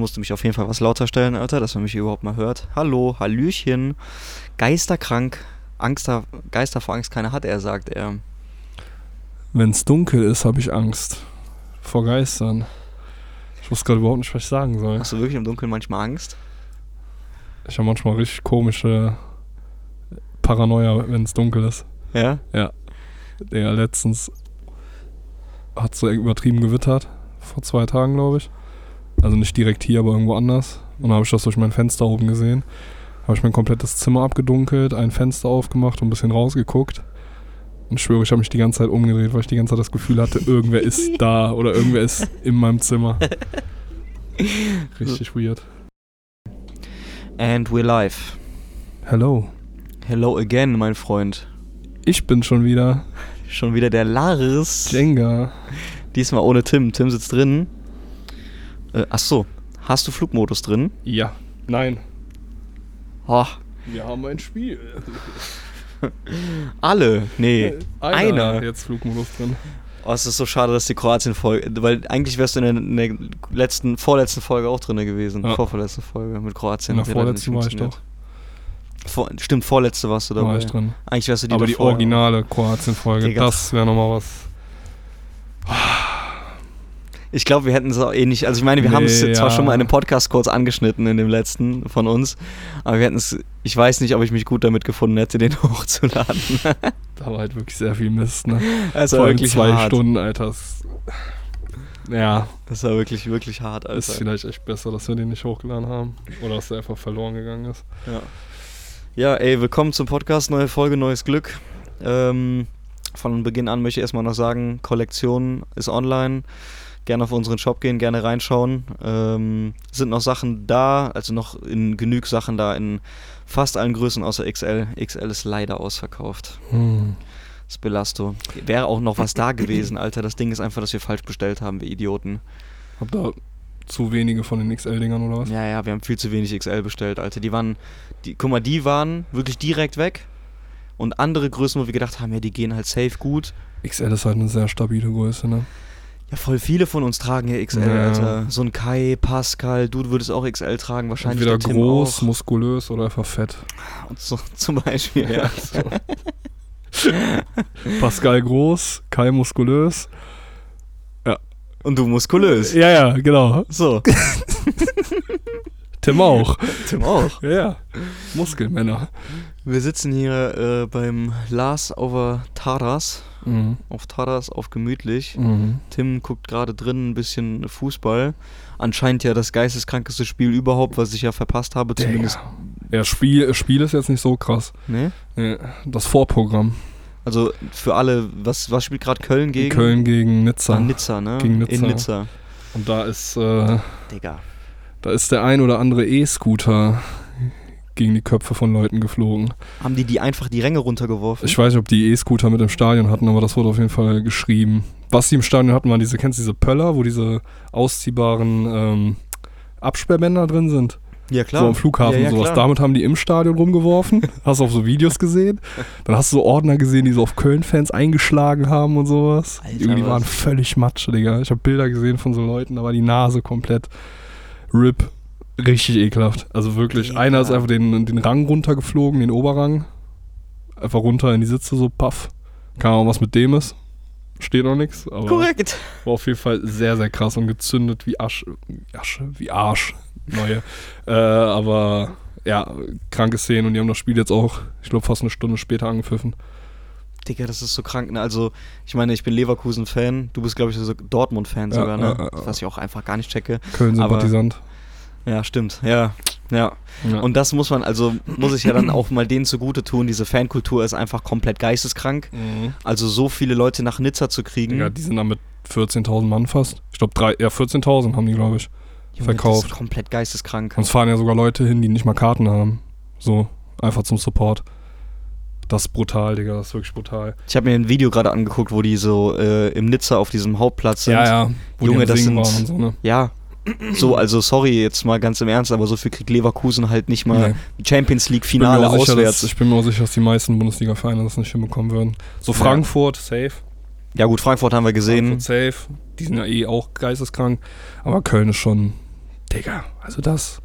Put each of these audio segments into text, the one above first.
musste mich auf jeden Fall was lauter stellen, Alter, dass man mich überhaupt mal hört. Hallo, Hallöchen. Geisterkrank. Angst, da- Geister vor Angst keiner hat, er sagt er. Wenn es dunkel ist, habe ich Angst. Vor Geistern. Ich wusste gerade überhaupt nicht, was ich sagen soll. Hast du wirklich im Dunkeln manchmal Angst? Ich habe manchmal richtig komische Paranoia, wenn es dunkel ist. Ja? Ja, letztens hat so übertrieben gewittert. Vor zwei Tagen, glaube ich. Also nicht direkt hier, aber irgendwo anders. Und dann habe ich das durch mein Fenster oben gesehen. Habe ich mein komplettes Zimmer abgedunkelt, ein Fenster aufgemacht und ein bisschen rausgeguckt. Und ich schwöre, ich habe mich die ganze Zeit umgedreht, weil ich die ganze Zeit das Gefühl hatte, irgendwer ist da oder irgendwer ist in meinem Zimmer. Richtig weird. And we're live. Hello. Hello again, mein Freund. Ich bin schon wieder Schon wieder der Laris. Jenga. Diesmal ohne Tim. Tim sitzt drin. Äh, ach so. Hast du Flugmodus drin? Ja. Nein. Oh, Wir haben ein Spiel. alle. Nee. Einer. Jetzt Flugmodus drin. Oh, es ist so schade, dass die Kroatien-Folge. Weil eigentlich wärst du in der, in der letzten, vorletzten Folge auch drin gewesen. Ja. Vorvorletzten Folge mit Kroatien. In der vorletzten war ich funktioniert. Vor, stimmt, vorletzte warst du dabei. War ich drin. Eigentlich wärst du die Aber die originale Kroatien-Folge, das wäre nochmal was. Ich glaube, wir hätten es auch eh nicht. Also, ich meine, wir haben es Nee, zwar ja. schon mal in einem Podcast kurz angeschnitten, in dem letzten von uns. Aber wir hätten es. Ich weiß nicht, ob ich mich gut damit gefunden hätte, den hochzuladen. Da war halt wirklich sehr viel Mist, ne? Es war Vor wirklich zwei hart. Stunden, Alter. Ja, Das war wirklich, wirklich hart, ist Alter. vielleicht echt besser, dass wir den nicht hochgeladen haben. Oder dass der einfach verloren gegangen ist. Ja. ja, ey, willkommen zum Podcast. Neue Folge, neues Glück. Ähm, von Beginn an möchte ich erstmal noch sagen: Kollektion ist online. Gerne auf unseren Shop gehen, gerne reinschauen. Ähm, sind noch Sachen da, also noch in genug Sachen da in fast allen Größen außer XL. XL ist leider ausverkauft. Hm. Das Belasto. Wäre auch noch was da gewesen, Alter. Das Ding ist einfach, dass wir falsch bestellt haben, wir Idioten. Hab da zu wenige von den XL-Dingern oder was? Ja, ja, wir haben viel zu wenig XL bestellt, Alter. Die waren, die, guck mal, die waren wirklich direkt weg. Und andere Größen, wo wir gedacht haben, ja, die gehen halt safe gut. XL ist halt eine sehr stabile Größe, ne? Ja, voll viele von uns tragen ja XL, Ja. Alter. So ein Kai, Pascal, du würdest auch XL tragen, wahrscheinlich Entweder der Tim groß, auch. muskulös oder einfach fett. Und so, zum Beispiel, ja. Pascal groß, Kai muskulös. Und du muskulös. Ja, ja, genau. So, Tim auch. Tim auch. Ja, ja. Muskelmänner. Wir sitzen hier äh, beim Lars over Taras. Mhm. Auf Taras, auf gemütlich. Mhm. Tim guckt gerade drin ein bisschen Fußball. Anscheinend ja das geisteskrankeste Spiel überhaupt, was ich ja verpasst habe, zumindest. Ja, Spiel, Spiel ist jetzt nicht so krass. Ne? Nee, Das Vorprogramm. Also für alle, was, was spielt gerade Köln gegen? Köln gegen Nizza. Ah, Nizza, ne? Gegen Nizza. In Nizza. Und da ist, äh, Digga. da ist der ein oder andere E-Scooter gegen die Köpfe von Leuten geflogen. Haben die die einfach die Ränge runtergeworfen? Ich weiß nicht, ob die E-Scooter mit im Stadion hatten, aber das wurde auf jeden Fall geschrieben. Was die im Stadion hatten, waren diese, kennst du diese Pöller, wo diese ausziehbaren ähm, Absperrbänder drin sind? ja, So am Flughafen ja, ja, und sowas. Klar. Damit haben die im Stadion rumgeworfen. hast du auf so Videos gesehen. Dann hast du so Ordner gesehen, die so auf Köln-Fans eingeschlagen haben und sowas. Alter, die die was? waren völlig matsch, Digga. Ich habe Bilder gesehen von so Leuten, da war die Nase komplett RIP. Richtig ekelhaft. Also wirklich, Digga. einer ist einfach den, den Rang runtergeflogen, den Oberrang. Einfach runter in die Sitze, so paff. Keine Ahnung, was mit dem ist. Steht noch nichts, aber Korrekt. war auf jeden Fall sehr, sehr krass und gezündet wie Asche. wie Asche, wie Arsch. Neue. äh, aber ja, kranke Szenen und die haben das Spiel jetzt auch, ich glaube, fast eine Stunde später angepfiffen. Digga, das ist so krank. Ne? Also, ich meine, ich bin Leverkusen-Fan. Du bist, glaube ich, so Dortmund-Fan Ja, sogar, ne? ja, ja. Was ich auch einfach gar nicht checke. Köln-Sympathisant. Ja, stimmt. Ja, ja. Ja. Und das muss man, also muss ich ja dann auch mal denen zugute tun. Diese Fankultur ist einfach komplett geisteskrank. Mhm. Also so viele Leute nach Nizza zu kriegen. Digga, die sind da mit 14.000 Mann fast. Ich glaube, drei, ja, 14.000 haben die, glaube ich. Junge, verkauft. Das ist komplett geisteskrank. Und es fahren ja sogar Leute hin, die nicht mal Karten haben. So, einfach zum Support. Das ist brutal, Digga, das ist wirklich brutal. Ich habe mir ein Video gerade angeguckt, wo die so äh, im Nizza auf diesem Hauptplatz sind. Ja, ja, wo Junge, die das sind- waren und so, ne? Ja. So, also sorry, jetzt mal ganz im Ernst, aber so viel kriegt Leverkusen halt nicht mal Nee. die Champions League Ich bin mir Finale auch sicher, auswärts. Dass, ich bin mir auch sicher, dass die meisten Bundesliga-Vereine das nicht hinbekommen würden. So Ja. Frankfurt, safe. ja gut, Frankfurt haben wir gesehen. Frankfurt safe. Die sind ja eh auch geisteskrank. Aber Köln ist schon Digga, also das.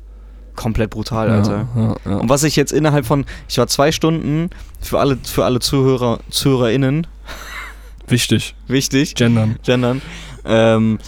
Komplett brutal, Alter. Ja, ja, Und was ich jetzt innerhalb von, ich war zwei Stunden für alle, für alle Zuhörer, ZuhörerInnen, Wichtig. wichtig, Gendern. gendern. Ähm,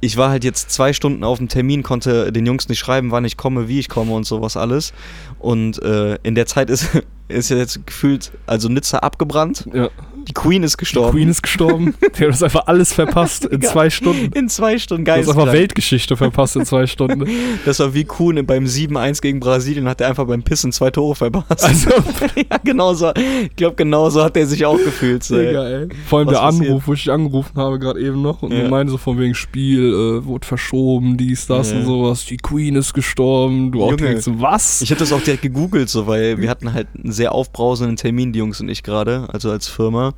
ich war halt jetzt zwei Stunden auf dem Termin, konnte den Jungs nicht schreiben, wann ich komme, wie ich komme und sowas alles. Und äh, in der Zeit ist, ist jetzt gefühlt, also Nizza abgebrannt. Ja. Die Queen ist gestorben. Queen ist gestorben. Der hat das einfach alles verpasst in zwei Stunden. in zwei Stunden Du hast einfach geil. Weltgeschichte verpasst in zwei Stunden. Das war wie Kuhn beim 7-1 gegen Brasilien, hat er einfach beim Pissen zwei Tore verpasst. Also, ja, genau so. Ich glaube, genau so hat er sich auch gefühlt. So. Digga, ey. Vor allem Was der passiert? Anruf, wo ich dich angerufen habe, gerade eben noch. Und Ja. meinte so von wegen Spiel, äh, wurde verschoben, dies, das Ja. und sowas. Die Queen ist gestorben. Du auch Junge. denkst, so, was? Ich hätte das auch direkt gegoogelt, so, weil wir hatten halt einen sehr aufbrausenden Termin, die Jungs und ich gerade, also als Firma.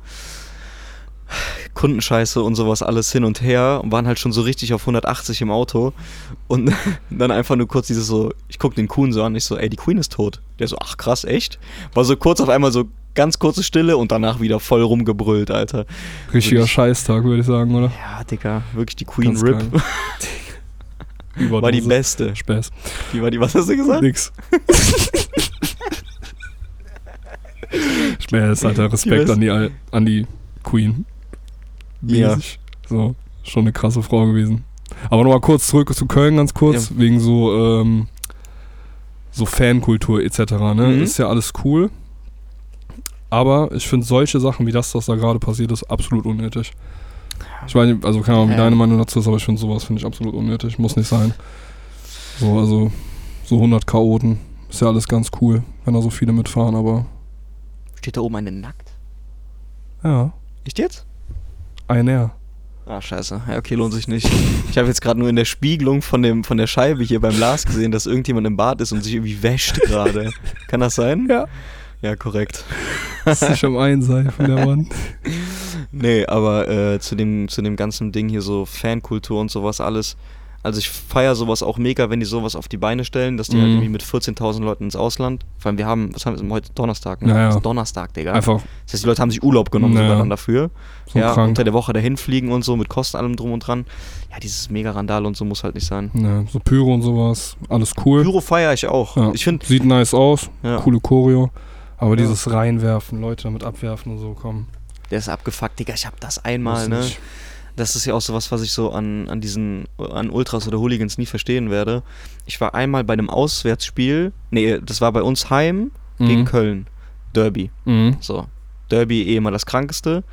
Kundenscheiße und sowas alles hin und her und waren halt schon so richtig auf 180 im Auto und dann einfach nur kurz dieses so, ich guck den Kuhn so an, ich so, ey, die Queen ist tot. Der so, ach krass, echt? War so kurz auf einmal so ganz kurze Stille und danach wieder voll rumgebrüllt, Alter. Richtiger wirklich- Scheißtag, würde ich sagen, oder? Ja, Digga, wirklich die Queen Ganz RIP war die beste. Späß. Die war die, was hast du gesagt? Nix. Späß, Alter. Respekt an die, an die Queen. Ja. Mäßig. So, schon eine krasse Frau gewesen. Aber nochmal kurz zurück zu Köln, ganz kurz, wegen so, ähm, so Fankultur etc. Ne? Mhm. Ist ja alles cool. Aber ich finde solche Sachen wie das, was da gerade passiert ist, absolut unnötig. Ich meine, also keine Ahnung, wie Ja. deine Meinung dazu ist, aber ich finde sowas finde ich absolut unnötig. Muss nicht sein. So, also so 100 Chaoten. Ist ja alles ganz cool, wenn da so viele mitfahren, aber Steht da oben eine nackt? ja, Echt jetzt? einer. Ah, scheiße. Ja, okay, lohnt sich nicht. Ich habe jetzt gerade nur in der Spiegelung von, dem, von der Scheibe hier beim Lars gesehen, dass irgendjemand im Bad ist und sich irgendwie wäscht gerade. Kann das sein? Ja. Ja, korrekt. Das ist nicht am Einseifen, der Mann. Nee, aber äh, zu, dem, zu dem ganzen Ding hier so Fankultur und sowas alles. Also ich feiere sowas auch mega, wenn die sowas auf die Beine stellen, dass die halt Mhm. irgendwie mit 14.000 Leuten ins Ausland. Vor allem wir haben, was haben wir heute Donnerstag, ne? Ja, ja. Das ist Donnerstag, Digga. Einfach Das heißt, die Leute haben sich Urlaub genommen Ja. sogar dann dafür. so ja, krank. unter der Woche dahin fliegen und so mit Kosten allem drum und dran. Ja, dieses Mega-Randal und so muss halt nicht sein. Ja, so Pyro und sowas, alles cool. Pyro feiere ich auch. Ja. Ich finde, Sieht nice aus, ja, coole Choreo. Aber Ja. dieses Reinwerfen, Leute damit abwerfen und so, komm. der ist abgefuckt, Digga. Ich hab das einmal, ne? nicht. Das ist ja auch sowas, was ich so an, an diesen, an Ultras oder Hooligans nie verstehen werde. Ich war einmal bei einem Auswärtsspiel, nee, das war bei uns heim gegen Mhm. Köln. Derby. Mhm. So. Derby eh immer das Krankeste.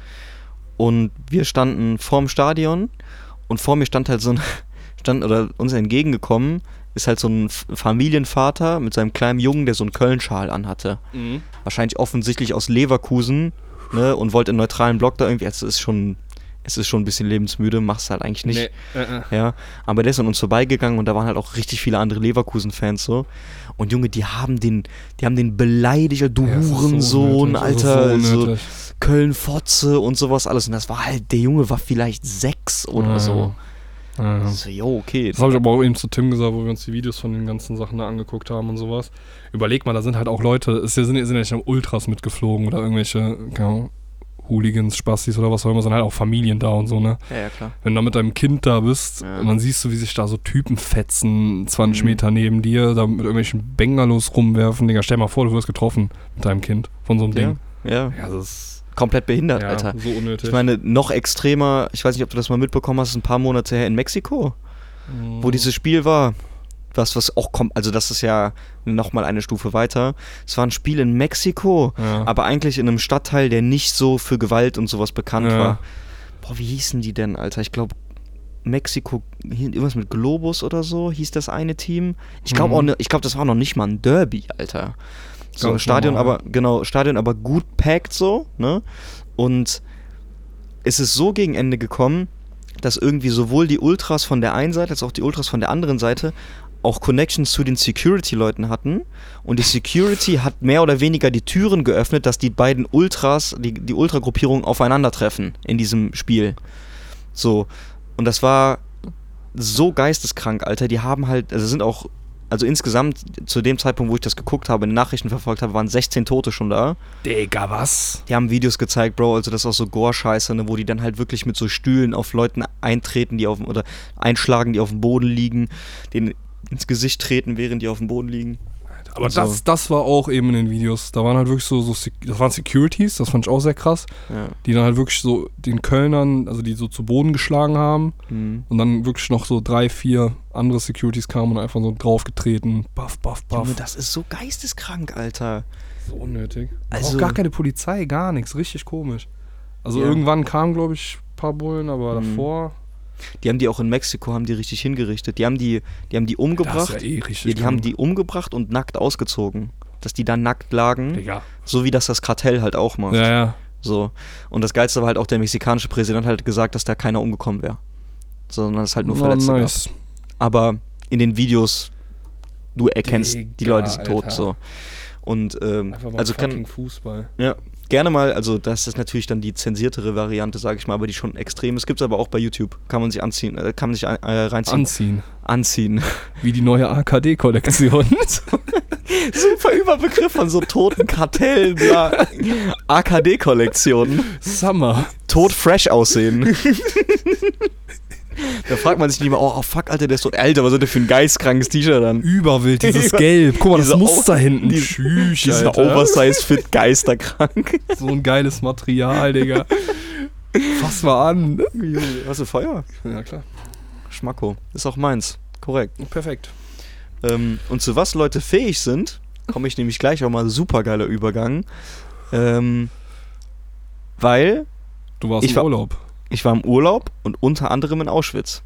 Und wir standen vorm Stadion und vor mir stand halt so ein, stand oder uns entgegengekommen, ist halt so ein Familienvater mit seinem kleinen Jungen, der so einen Köln-Schal anhatte. Mhm. Wahrscheinlich offensichtlich aus Leverkusen, ne, und wollte einen neutralen Block da irgendwie, es ist schon, es ist schon ein bisschen lebensmüde, machst halt eigentlich nicht. Nee, äh, äh. Ja, aber der ist an uns vorbeigegangen und da waren halt auch richtig viele andere Leverkusen-Fans so. Und Junge, die haben den, die haben den beleidigt, du Ja, so Hurensohn, ist Alter, so so. Köln-Fotze und sowas alles. Und das war halt, der Junge war vielleicht sechs oder Ja, so. Ja. So, jo, okay. Das habe ich aber auch eben zu Tim gesagt, wo wir uns die Videos von den ganzen Sachen da angeguckt haben und sowas. Überleg mal, da sind halt auch Leute, es sind, sind ja nicht nur Ultras mitgeflogen oder irgendwelche keine Ahnung, Hooligans, Spastis oder was auch immer, sondern halt auch Familien da und so, ne? Ja, ja, klar. Wenn du da mit deinem Kind da bist Ja. und dann siehst du, wie sich da so Typen fetzen, 20 Mhm. Meter neben dir, da mit irgendwelchen Bengalos rumwerfen. Digga, stell mal vor, du wirst getroffen mit deinem Kind von so einem Ja, Ding. ja. Ja, das ist Komplett behindert, ja, Alter. so unnötig. Ich meine, noch extremer, ich weiß nicht, ob du das mal mitbekommen hast, ein paar Monate her in Mexiko, Mhm. wo dieses Spiel war. Was, was auch kommt, also das ist ja nochmal eine Stufe weiter. Es war ein Spiel in Mexiko, ja. aber eigentlich in einem Stadtteil, der nicht so für Gewalt und sowas bekannt Ja. war. Boah, wie hießen die denn, Alter? Ich glaube, Mexiko, irgendwas mit Globus oder so, hieß das eine Team. Ich glaube Mhm. auch, ne, ich glaube, das war noch nicht mal ein Derby, Alter. So, Ganz Stadion normal. aber, genau, Stadion aber gut packt so, ne? Und es ist so gegen Ende gekommen, dass irgendwie sowohl die Ultras von der einen Seite als auch die Ultras von der anderen Seite auch Connections zu den Security-Leuten hatten. Und die Security hat mehr oder weniger die Türen geöffnet, dass die beiden Ultras, die, die Ultragruppierungen aufeinandertreffen in diesem Spiel. So. Und das war so geisteskrank, Alter. Die haben halt, also sind auch, also insgesamt zu dem Zeitpunkt, wo ich das geguckt habe, in den Nachrichten verfolgt habe, waren 16 Tote schon da. Digga, was? Die haben Videos gezeigt, Bro, also das ist auch so Gore-Scheiße, ne, wo die dann halt wirklich mit so Stühlen auf Leuten eintreten, die auf dem, oder einschlagen, die auf dem Boden liegen, den ins Gesicht treten, während die auf dem Boden liegen. Aber So. das, das war auch eben in den Videos. Da waren halt wirklich so, so das waren Securities, das fand ich auch sehr krass, Ja. die dann halt wirklich so den Kölnern, also die so zu Boden geschlagen haben Mhm. und dann wirklich noch so drei, vier andere Securities kamen und einfach so draufgetreten. Buff, buff, buff. Junge, das ist so geisteskrank, Alter. so unnötig. Also- Also, auch gar keine Polizei, gar nichts. Richtig komisch. Also Ja. irgendwann kamen, glaube ich, ein paar Bullen, aber Mhm. davor. Die haben die auch in Mexiko, haben die richtig hingerichtet. Die haben die, die haben die umgebracht. Das ist ja eh richtig. ja, die haben die umgebracht und nackt ausgezogen. Dass die dann nackt lagen, Digga. so wie das das Kartell halt auch macht. Ja, ja. So. Und das Geilste war halt auch, der mexikanische Präsident hat gesagt, dass da keiner umgekommen wäre. Sondern es halt nur Oh, Verletzte gab. nice. Aber in den Videos, du erkennst, die Digga, Leute sind tot. Alter. So. Und ähm, Einfach mal also kann, Fußball. ja, gerne mal, also das ist natürlich dann die zensiertere Variante, sage ich mal, aber die schon extrem ist. Gibt es aber auch bei YouTube. Kann man sich anziehen, äh, kann man sich äh, reinziehen. Anziehen. anziehen. Wie die neue AKD-Kollektion. Super Überbegriff von so toten Kartellen, ja. AKD-Kollektionen. Summer. Tot fresh aussehen. da fragt man sich nicht mehr, oh, oh fuck, Alter, der ist tot. Alter, was ist der für ein geistkrankes T-Shirt dann? Überwild, dieses Gelb. Guck mal, das Muster hinten. die- Tschüss, Dieser Alter. Oversize-Fit geisterkrank. So ein geiles Material, Digga. Fass mal an. Was für Feuer? Ja, klar. Schmacko. Ist auch meins. Korrekt. Perfekt. Ähm, und zu was Leute fähig sind, komme ich nämlich gleich auch mal super geiler Übergang. Ähm, weil Du warst im Urlaub. Ich war im Urlaub und unter anderem in Auschwitz.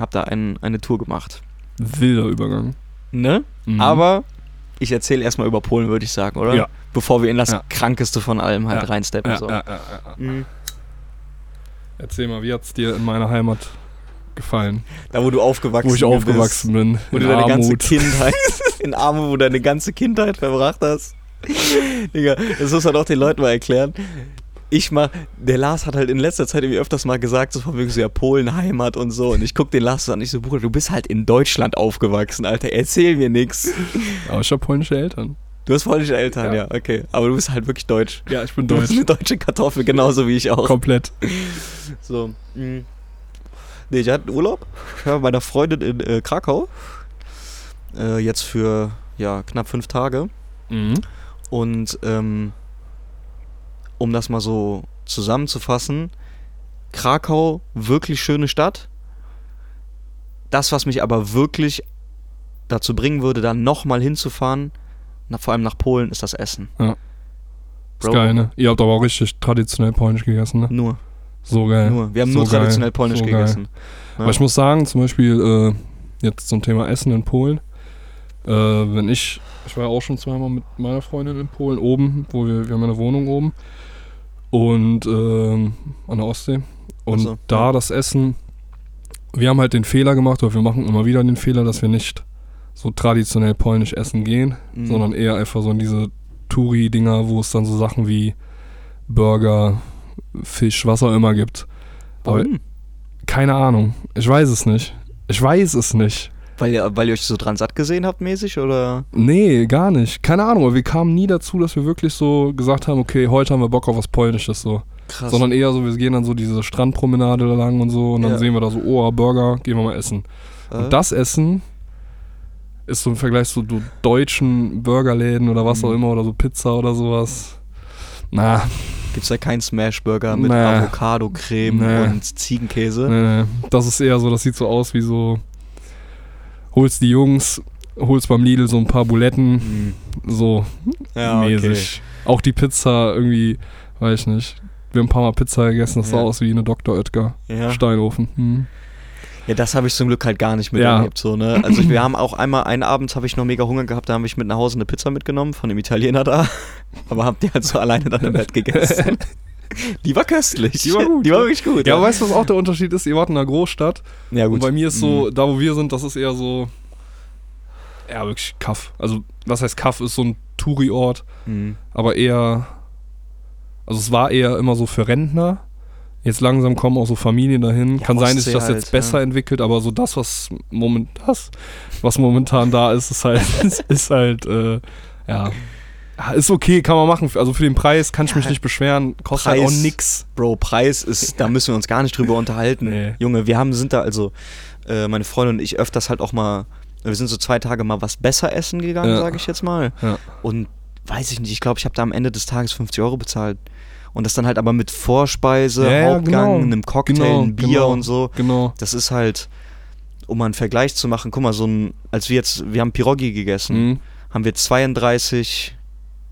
Hab da ein, eine Tour gemacht. Wilder Übergang. Ne? Mhm. Aber ich erzähle erstmal über Polen, würde ich sagen, oder? Ja. Bevor wir in das Ja. krankeste von allem halt Ja. reinsteppen. Ja, so. ja, ja, ja. Mhm. Erzähl mal, wie hat's dir in meiner Heimat gefallen? Da, wo du aufgewachsen Wo ich bist. aufgewachsen bin. Wo in du deine ganze Armut. Kindheit, in Arme, wo du deine ganze Kindheit verbracht hast. Digga, das muss man doch den Leuten mal erklären. Ich mach, der Lars hat halt in letzter Zeit irgendwie öfters mal gesagt, so von wegen so, ja, Polen, Heimat und so. Und ich guck den Lars so an, ich so, Bruder, du bist halt in Deutschland aufgewachsen, Alter, erzähl mir nix. Aber ich hab polnische Eltern. Du hast polnische Eltern, ja. Ja. okay. Aber du bist halt wirklich deutsch. Ja, ich bin Du bist eine deutsche Kartoffel, genauso wie ich auch. Komplett. So. mm. Nee, ich hatte Urlaub. Ich war bei meiner Freundin in äh, Krakau. Äh, jetzt für ja, knapp fünf Tage. Mhm. Und ähm, um das mal so zusammenzufassen, Krakau, wirklich schöne Stadt. Das, was mich aber wirklich dazu bringen würde, da nochmal hinzufahren, na, vor allem nach Polen, ist das Essen. Ja. Bro, Ist geil, ne? Ihr habt aber auch richtig traditionell polnisch gegessen, ne? Nur, So geil. nur. Wir haben So nur geil. traditionell polnisch So geil. gegessen. Ja. Aber ich muss sagen, zum Beispiel äh, jetzt zum Thema Essen in Polen. Äh, wenn ich, ich war ja auch schon zweimal mit meiner Freundin in Polen oben, wo wir, wir haben eine Wohnung oben und ähm, an der Ostsee. Und so, da ja. das Essen, wir haben halt den Fehler gemacht, oder wir machen immer wieder den Fehler, dass wir nicht so traditionell polnisch essen gehen, Mhm. sondern eher einfach so in diese Touri-Dinger, wo es dann so Sachen wie Burger, Fisch, was auch immer gibt. Aber Warum? keine Ahnung. Ich weiß es nicht. Ich weiß es nicht. Weil ihr, weil ihr euch so dran satt gesehen habt, mäßig, oder? Nee, gar nicht. Keine Ahnung, aber wir kamen nie dazu, dass wir wirklich so gesagt haben, okay, heute haben wir Bock auf was Polnisches so. Krass. Sondern eher so, wir gehen dann so diese Strandpromenade da lang und so und dann Ja. sehen wir da so, oh, Burger, gehen wir mal essen. Äh? Und das Essen ist so im Vergleich zu so deutschen Burgerläden oder was Mhm. auch immer oder so Pizza oder sowas. Na, Gibt's da keinen Smashburger mit Nee. Avocado-Creme Nee. und Ziegenkäse? nee, nee. das ist eher so, das sieht so aus wie so, holst die Jungs, holst beim Lidl so ein paar Buletten, Mhm. so Ja, okay. mäßig. Auch die Pizza irgendwie, weiß ich nicht. Wir haben ein paar Mal Pizza gegessen, das sah Ja. aus wie eine Dr. Oetker. Ja. Steinofen. Hm. ja, das habe ich zum Glück halt gar nicht Ja. miterlebt. So, ne? Also wir haben auch einmal, einen Abend habe ich noch mega Hunger gehabt, da habe ich mit nach Hause eine Pizza mitgenommen von dem Italiener da. Aber habt ihr halt so alleine dann im Bett gegessen. Die war köstlich. Die war gut, Die war ja. wirklich gut. Ja, aber weißt du, was auch der Unterschied ist? Ihr wart in einer Großstadt ja, und bei mir ist so, Mhm. da wo wir sind, das ist eher so, ja, wirklich Kaff. Also, was heißt Kaff? Ist so ein Touri-Ort, Mhm. aber eher, also es war eher immer so für Rentner. Jetzt langsam kommen auch so Familien dahin. Ja, Kann sein, dass sich das halt, jetzt besser ja. entwickelt, aber so das, was moment, das, was momentan da ist, ist halt, ist halt, äh, ja. Ja, Ist okay, kann man machen. Also für den Preis kann ich mich nicht beschweren. Kostet halt auch Preis- nix. Bro, Preis ist, da müssen wir uns gar nicht drüber unterhalten. Nee. Junge, wir haben, sind da also, äh, meine Freundin und ich öfters halt auch mal Wir sind so zwei Tage mal was besser essen gegangen, Ja. sage ich jetzt mal. Ja. Und weiß ich nicht, ich glaube, ich habe da am Ende des Tages 50 Euro bezahlt. Und das dann halt aber mit Vorspeise, Ja, ja, Hauptgang, genau. einem Cocktail, Genau, einem Bier genau. und so. Genau. Das ist halt, um mal einen Vergleich zu machen, guck mal, so ein, als wir jetzt, wir haben Pirogi gegessen, Mhm. haben wir 32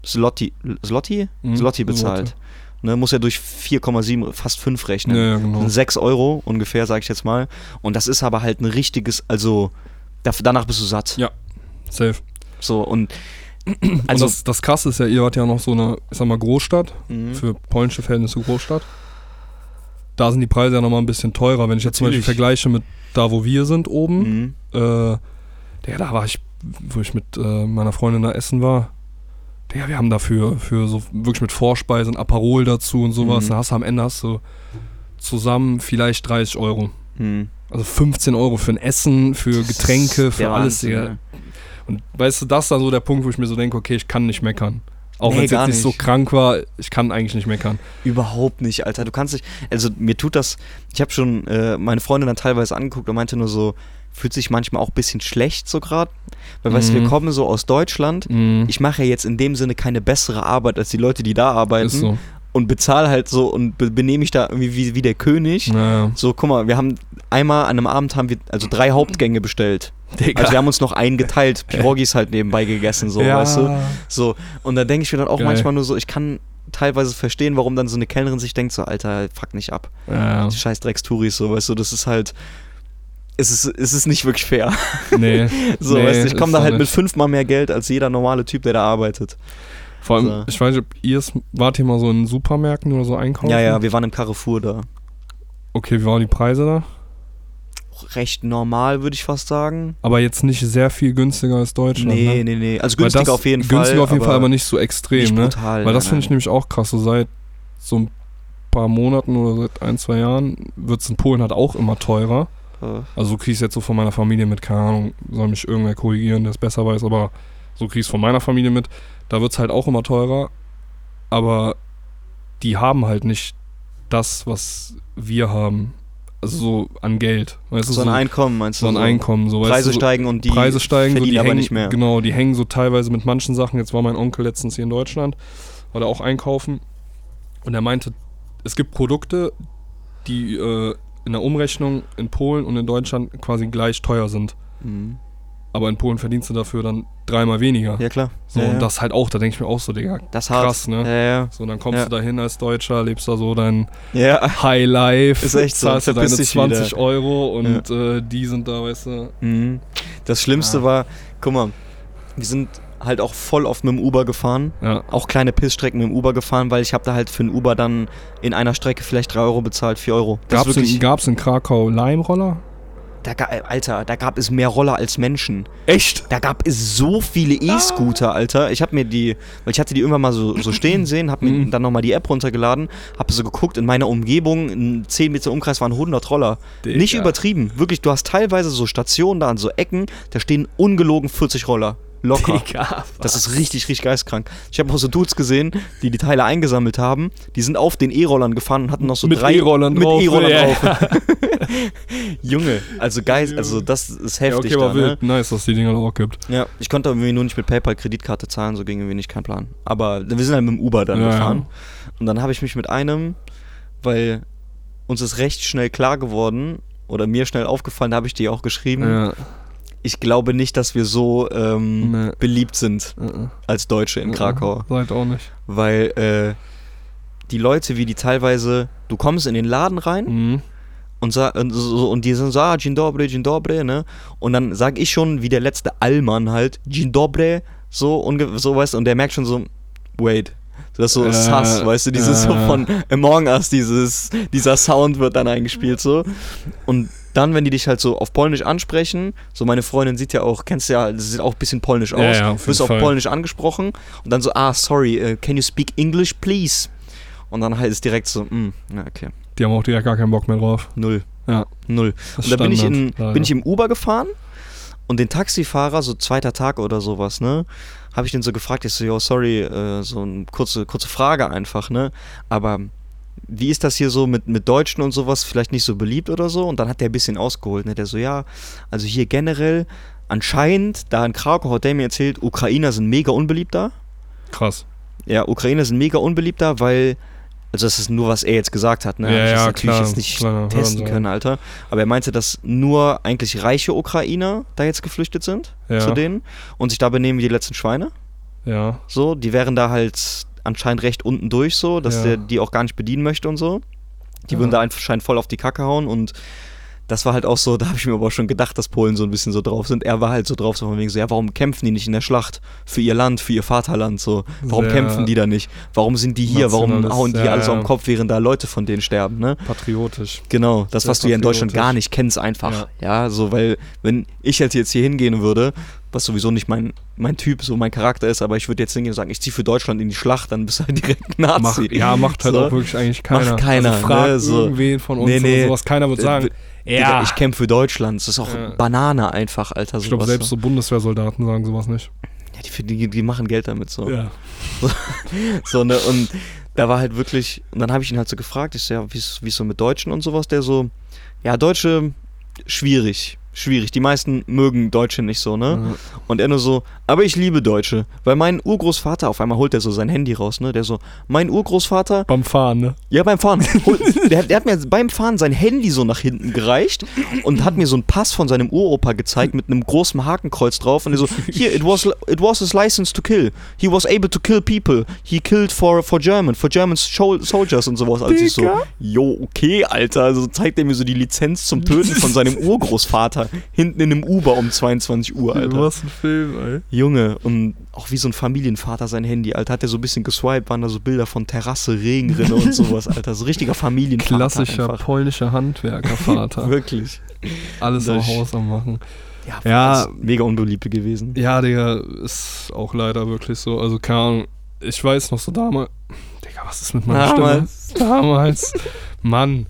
Zloty, Zloty? Mhm. Zloty bezahlt. Ne, muss ja durch 4,7, fast 5 rechnen. Ja, genau. Das sind 6 Euro ungefähr, sag ich jetzt mal. Und das ist aber halt ein richtiges, also da- danach bist du satt. Ja. Safe. So und Also und das, das krasse ist ja, ihr wart ja noch so eine, ich sag mal, Großstadt, Mhm. für polnische Verhältnisse Großstadt. Da sind die Preise ja nochmal ein bisschen teurer. Wenn ich jetzt zum Beispiel Natürlich. vergleiche mit da, wo wir sind oben, Mhm. äh, ja, da war ich, wo ich mit äh, meiner Freundin da essen war. Ja, wir haben dafür für so wirklich mit Vorspeisen, Aperol dazu und sowas. Mhm. Da hast du am Ende hast du zusammen vielleicht 30 Euro. Mhm. Also 15 Euro für ein Essen, für Getränke, für alles. Wahnsinn, ja. Und weißt du, das ist dann so der Punkt, wo ich mir so denke, okay, ich kann nicht meckern. Auch Nee, wenn es jetzt nicht so nicht. krank war, ich kann eigentlich nicht meckern. Überhaupt nicht, Alter. Du kannst dich, also mir tut das, ich habe schon äh, meine Freundin dann teilweise angeguckt und meinte nur so, fühlt sich manchmal auch ein bisschen schlecht so gerade. Weil, weißt du, wir Mhm. kommen so aus Deutschland. Mhm. Ich mache ja jetzt in dem Sinne keine bessere Arbeit als die Leute, die da arbeiten. ist so. Und bezahle halt so und be benehme mich da irgendwie wie, wie der König. Naja. So, guck mal, wir haben einmal an einem Abend haben wir also drei Hauptgänge bestellt. Digga. Also wir haben uns noch einen geteilt, Pirogis halt nebenbei gegessen, so, ja. weißt du? So, und da denke ich mir dann auch Geil. manchmal nur so, ich kann teilweise verstehen, warum dann so eine Kellnerin sich denkt, so, Alter, fuck nicht ab. Ja. Scheiß Dreckstouris, so, weißt du, das ist halt, es ist, es ist nicht wirklich fair. Nee. So, Nee, weißt du, ich komme da halt mit nicht. fünfmal mehr Geld als jeder normale Typ, der da arbeitet. Vor allem, So. ich weiß nicht, ob ihr es, wart ihr mal so in Supermärkten oder so einkaufen? Ja, ja, wir waren im Carrefour da. Okay, wie waren die Preise da? Recht normal, würde ich fast sagen. Aber jetzt nicht sehr viel günstiger als Deutschland. Nee, ne? nee, nee. Also günstiger das- auf jeden Fall. Günstiger auf jeden Fall, aber nicht so extrem, nicht ne? brutal. Weil das finde ich nämlich auch krass. So seit so ein paar Monaten oder seit ein, zwei Jahren wird es in Polen halt auch immer teurer. Äh, Also du kriegst jetzt so von meiner Familie mit, keine Ahnung, soll mich irgendwer korrigieren, der es besser weiß, aber so kriegst von meiner Familie mit, da wird es halt auch immer teurer, aber die haben halt nicht das, was wir haben. Also so an Geld. Weißt du, So ein Einkommen, meinst du? so ein Einkommen. So, weißt Preise du, so, steigen und die Preise steigen, so, verdienen die aber hängen, nicht mehr. Genau, die hängen so teilweise mit manchen Sachen. Jetzt war mein Onkel letztens hier in Deutschland, war da auch einkaufen und er meinte, es gibt Produkte, die äh, in der Umrechnung in Polen und in Deutschland quasi gleich teuer sind. Mhm. Aber in Polen verdienst du dafür dann dreimal weniger. Ja, klar. So, ja, und ja. das halt auch, da denke ich mir auch so, Digga, das hart. krass, ne? Ja, ja. So, dann kommst du da hin als Deutscher, lebst da so dein. High Life, Ist echt so, zahlst du deine verpiss dich 20 wieder. Euro und äh, die sind da, weißt du, Mhm. Das Schlimmste war, guck mal, wir sind halt auch voll oft mit dem Uber gefahren. ja. Auch kleine Pissstrecken mit dem Uber gefahren, weil ich habe da halt für den Uber dann in einer Strecke vielleicht 3 Euro bezahlt, 4 Euro. Ist wirklich, in, gab's in Krakau Leimroller? da, ga- Alter, da gab es mehr Roller als Menschen. Echt? Da gab es so viele E-Scooter, Alter. Ich habe mir die, weil ich hatte die irgendwann mal so, so stehen sehen, habe mir Mhm. dann nochmal die App runtergeladen, habe so geguckt, in meiner Umgebung, in 10 Meter Umkreis waren 100 Roller. Digga. Nicht übertrieben. Wirklich, du hast teilweise so Stationen da an so Ecken, da stehen ungelogen 40 Roller. Locker. Digga, Das ist richtig, richtig geistkrank. Ich habe auch so Dudes gesehen, die die Teile eingesammelt haben. Die sind auf den E-Rollern gefahren und hatten noch so Mit drei E-Rollern mit drauf. E-Rollern Ja, drauf. Junge, also Geist, also das ist Ja, heftig okay, aber da, ne? wild. Nice, dass die Dinger auch gibt. Ja, ich konnte irgendwie nur nicht mit PayPal Kreditkarte zahlen, so ging irgendwie nicht kein Plan. Aber wir sind halt mit dem Uber dann Ja, gefahren. Und dann habe ich mich mit einem, weil uns ist recht schnell klar geworden oder mir schnell aufgefallen, da habe ich dir auch geschrieben. Ja. Ich glaube nicht, dass wir so ähm, Nee. beliebt sind äh, als Deutsche in äh, Krakau. Seid auch nicht. Weil äh, die Leute, wie die teilweise, du kommst in den Laden rein Mhm. und, und, so, und die sind so, ah, Dzień dobry, Dzień dobry, ne? Und dann sag ich schon, wie der letzte Allmann halt, Dzień dobry, so, so weißt du, und der merkt schon so, wait. Das ist so Äh, Sass, weißt du, dieses so äh. von Among Us, dieses, dieser Sound wird dann eingespielt so. Und dann, wenn die dich halt so auf Polnisch ansprechen, so meine Freundin sieht ja auch, kennst du ja, das sieht auch ein bisschen polnisch aus, Ja, ja, auf du wirst auf Fall. Polnisch angesprochen und dann so, ah, sorry, uh, can you speak English, please? Und dann halt ist direkt so, mm, na okay, Die haben auch direkt gar keinen Bock mehr drauf. null. Ja. Null. Das Und da bin ich, in, leider. bin ich im Uber gefahren und den Taxifahrer, so zweiter Tag oder sowas, ne, habe ich den so gefragt, ich so, yo, sorry, äh, so eine kurze, kurze Frage einfach, ne, aber wie ist das hier so mit, mit Deutschen und sowas, vielleicht nicht so beliebt oder so? Und dann hat der ein bisschen ausgeholt, ne, der so, ja, also hier generell anscheinend, da in Krakau hat der mir erzählt, Ukrainer sind mega unbeliebt da. Krass. Ja, Ukrainer sind mega unbeliebt da, weil, also das ist nur, was er jetzt gesagt hat, ne? Ja, ich ja, das natürlich klar, jetzt nicht klar, testen können, Alter. Aber er meinte, dass nur eigentlich reiche Ukrainer da jetzt geflüchtet sind Ja. zu denen und sich da benehmen wie die letzten Schweine. Ja. So, die wären da halt anscheinend recht unten durch so, dass Ja. der die auch gar nicht bedienen möchte und so. Die Ja. würden da anscheinend voll auf die Kacke hauen und das war halt auch so, da habe ich mir aber schon gedacht, dass Polen so ein bisschen so drauf sind. Er war halt so drauf, so von wegen so, ja, warum kämpfen die nicht in der Schlacht für ihr Land, für ihr Vaterland so? Warum Sehr kämpfen die da nicht? Warum sind die hier? Warum hauen die ja, alles ja. am Kopf, während da Leute von denen sterben, ne? Patriotisch. Genau, das, Sehr was du ja in Deutschland gar nicht kennst, einfach. Ja. so, weil, wenn ich jetzt, jetzt hier hingehen würde, was sowieso nicht mein, mein Typ, so mein Charakter ist, aber ich würde jetzt hingehen und sagen, ich ziehe für Deutschland in die Schlacht, dann bist du halt direkt Nazi. Macht, ja, macht halt So. auch wirklich eigentlich keiner. Macht keiner, Also frag ne, so. irgendwen von uns Nee, nee. oder sowas. Keiner wird Äh, sagen, Digga, ja. ich kämpfe für Deutschland. Das ist auch Ja. Banane einfach, Alter. Ich glaube, selbst so Bundeswehrsoldaten sagen sowas nicht. Ja, die, die, die machen Geld damit so. Ja. so ne, und da war halt wirklich, und dann habe ich ihn halt so gefragt, ich so, ja, wie ist so mit Deutschen und sowas, der so, ja, Deutsche, schwierig, schwierig. Die meisten mögen Deutsche nicht so, ne? Ja. Und er nur so, aber ich liebe Deutsche. Weil mein Urgroßvater, auf einmal holt er so sein Handy raus, ne? Der so, mein Urgroßvater, Beim Fahren, ne? ja, beim Fahren. Hol- der, der hat mir beim Fahren sein Handy so nach hinten gereicht und hat mir so einen Pass von seinem Uropa gezeigt mit einem großen Hakenkreuz drauf. Und er so, hier, it was, it was his license to kill. He was able to kill people. He killed for, for German, for German soldiers und sowas. Als ich so, jo, okay, Alter. Also zeigt er mir so die Lizenz zum Töten von seinem Urgroßvater hinten in einem Uber um 22 Uhr, Alter. Was ein Film, ey. Junge, und auch wie so ein Familienvater sein Handy, Alter. Hat er so ein bisschen geswiped, waren da so Bilder von Terrasse, Regenrinne und sowas, Alter. So richtiger Familienvater. Klassischer einfach. polnischer Handwerkervater. Wirklich. Alles am Haus am machen. Ja, Ja. mega unbeliebt gewesen. Ja, Digga, ist auch leider wirklich so. Also, keine Ahnung, ich weiß noch so damals. Digga, was ist mit meiner Damals. Stimme? Damals. Mann.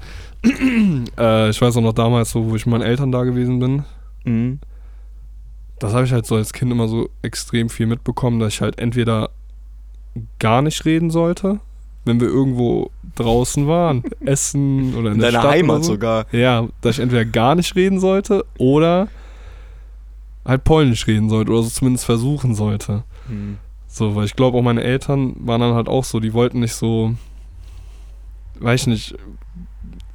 äh, ich weiß auch noch damals, so, wo ich mit meinen Eltern da gewesen bin. Mhm. Das habe ich halt so als Kind immer so extrem viel mitbekommen, dass ich halt entweder gar nicht reden sollte, wenn wir irgendwo draußen waren, essen oder in, In der deiner Stadt Heimat so. sogar. Ja, dass ich entweder gar nicht reden sollte oder halt Polnisch reden sollte oder so zumindest versuchen sollte. Mhm. So, weil ich glaube auch meine Eltern waren dann halt auch so, die wollten nicht so, weiß ich nicht,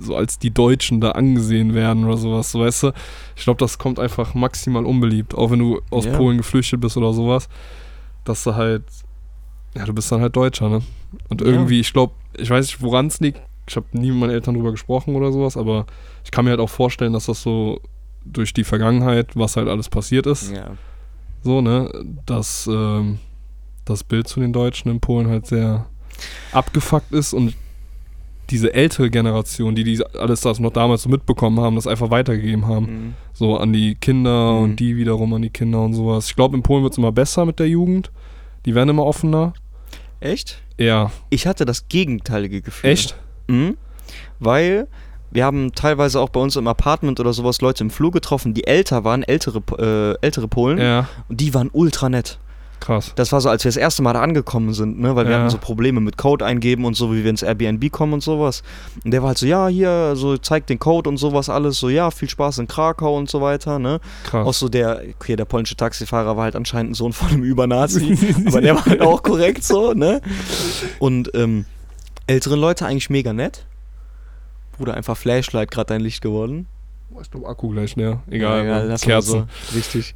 so als die Deutschen da angesehen werden oder sowas, so weißt du. Ich glaube, das kommt einfach maximal unbeliebt, auch wenn du aus Ja. Polen geflüchtet bist oder sowas, dass du halt, ja, du bist dann halt Deutscher, ne? Und irgendwie, ich glaube, ich weiß nicht, woran es liegt, ich habe nie mit meinen Eltern drüber gesprochen oder sowas, aber ich kann mir halt auch vorstellen, dass das so durch die Vergangenheit, was halt alles passiert ist, Ja. so, ne, dass ähm, das Bild zu den Deutschen in Polen halt sehr abgefuckt ist und diese ältere Generation, die, die alles das noch damals so mitbekommen haben, das einfach weitergegeben haben. Mhm. So an die Kinder Mhm. und die wiederum an die Kinder und sowas. Ich glaube, in Polen wird es immer besser mit der Jugend. Die werden immer offener. Echt? Ja, Ich hatte das gegenteilige Gefühl. echt? Mhm. Weil wir haben teilweise auch bei uns im Apartment oder sowas Leute im Flur getroffen, die älter waren, ältere, äh, ältere Polen. Ja, Und die waren ultra nett. Krass. Das war so, als wir das erste Mal da angekommen sind, ne? Weil wir Ja. hatten so Probleme mit Code eingeben und so, wie wir ins Airbnb kommen und sowas. Und der war halt so, ja, hier, so zeigt den Code und sowas alles, so, ja, viel Spaß in Krakau und so weiter, ne? Krass. Auch so der, okay, der polnische Taxifahrer war halt anscheinend ein Sohn von einem Übernazi, aber der war halt auch korrekt so, ne? Und ähm, ältere Leute eigentlich mega nett. Bruder, einfach Flashlight gerade dein Licht geworden. ich glaube, Akku gleich leer. Egal, Ja, mal Kerzen. So. Richtig.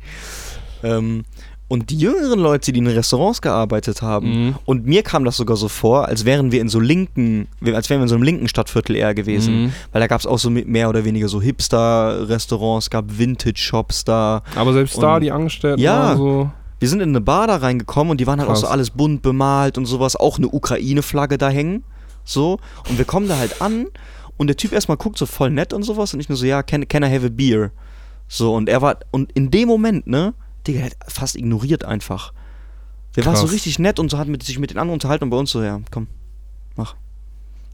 Ähm, und die jüngeren Leute, die in Restaurants gearbeitet haben, Mhm. und mir kam das sogar so vor, als wären wir in so linken, als wären wir in so einem linken Stadtviertel eher gewesen. Mhm. Weil da gab es auch so mehr oder weniger so Hipster-Restaurants, gab Vintage-Shops da. Aber selbst da, Und- die Angestellten Ja. waren so. Wir sind in eine Bar da reingekommen und die waren halt auch Krass. so alles bunt bemalt und sowas, auch eine Ukraine-Flagge da hängen. So. Und wir kommen da halt an und der Typ erstmal guckt so voll nett und sowas und ich nur so, ja, can, can I have a beer? So, und er war, und in dem Moment, ne, Digga, fast ignoriert einfach. Der war so Krass. richtig nett und so hat mit, sich mit den anderen unterhalten und bei uns so, ja, komm, mach.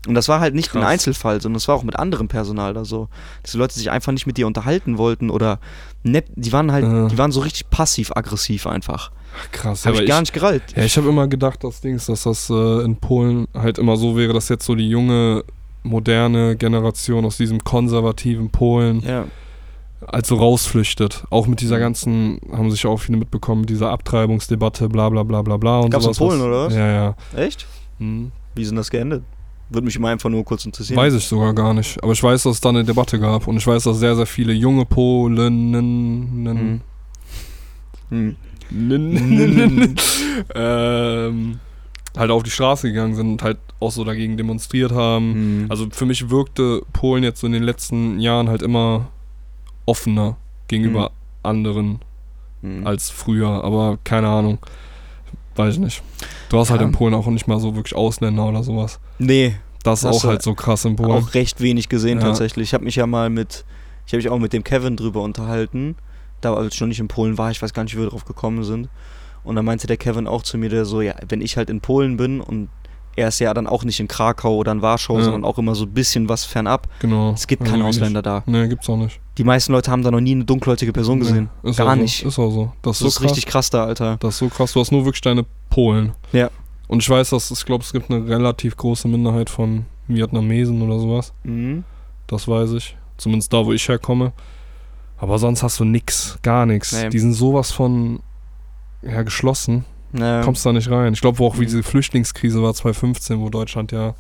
Und das war halt nicht ein Krass. Einzelfall, sondern es war auch mit anderem Personal da so. Dass die Leute sich einfach nicht mit dir unterhalten wollten oder nett, die waren halt, Äh. die waren so richtig passiv-aggressiv einfach. Ach, krass. Habe aber ich gar nicht gerallt. Ja, ich habe immer gedacht, das Ding ist, dass das äh, in Polen halt immer so wäre, dass jetzt so die junge, moderne Generation aus diesem konservativen Polen Ja. Als so rausflüchtet. Auch mit dieser Mhm. ganzen, haben sich auch viele mitbekommen, dieser Abtreibungsdebatte, bla bla bla bla bla. Und Gab's in Polen, was, oder was? Ja, ja. Echt? Hm. Wie ist denn das geendet? Würde mich immer einfach nur kurz interessieren. Weiß ich sogar gar nicht. Aber ich weiß, dass es da eine Debatte gab. Und ich weiß, dass sehr, sehr viele junge Polinnen. Mhm. Hm. ähm, halt auf die Straße gegangen sind und halt auch so dagegen demonstriert haben. Hm. Also für mich wirkte Polen jetzt so in den letzten Jahren halt immer offener gegenüber Mhm. anderen Hm. als früher, aber keine Ahnung. Weiß ich nicht. Du hast halt Ja. in Polen auch nicht mal so wirklich Ausländer oder sowas. Nee, Das ist auch halt so krass in Polen. auch recht wenig gesehen Ja. tatsächlich. Ich habe mich ja mal mit, ich habe mich auch mit dem Kevin drüber unterhalten, da als ich noch nicht in Polen war, ich weiß gar nicht, wie wir drauf gekommen sind. Und dann meinte der Kevin auch zu mir, der so, ja, wenn ich halt in Polen bin und er ist ja dann auch nicht in Krakau oder in Warschau, Ja. sondern auch immer so ein bisschen was fernab. genau. Es gibt Also keine wenig. Ausländer da. Nee, gibt's auch nicht. Die meisten Leute haben da noch nie eine dunkelhäutige Person gesehen. Nee, ist Gar so. nicht. Ist auch so. Das, Das ist ist so krass. richtig krass da, Alter. Das ist so krass. Du hast nur wirklich deine Polen. Ja. Und ich weiß, dass ich glaube, es gibt eine relativ große Minderheit von Vietnamesen oder sowas. Mhm. Das weiß ich. Zumindest da, wo ich herkomme. Aber sonst hast du nix, gar nichts. Nee. Die sind sowas von ja, geschlossen. Naja. Kommst da nicht rein. Ich glaube, wo auch wie Mhm. diese Flüchtlingskrise war 2015, wo Deutschland ja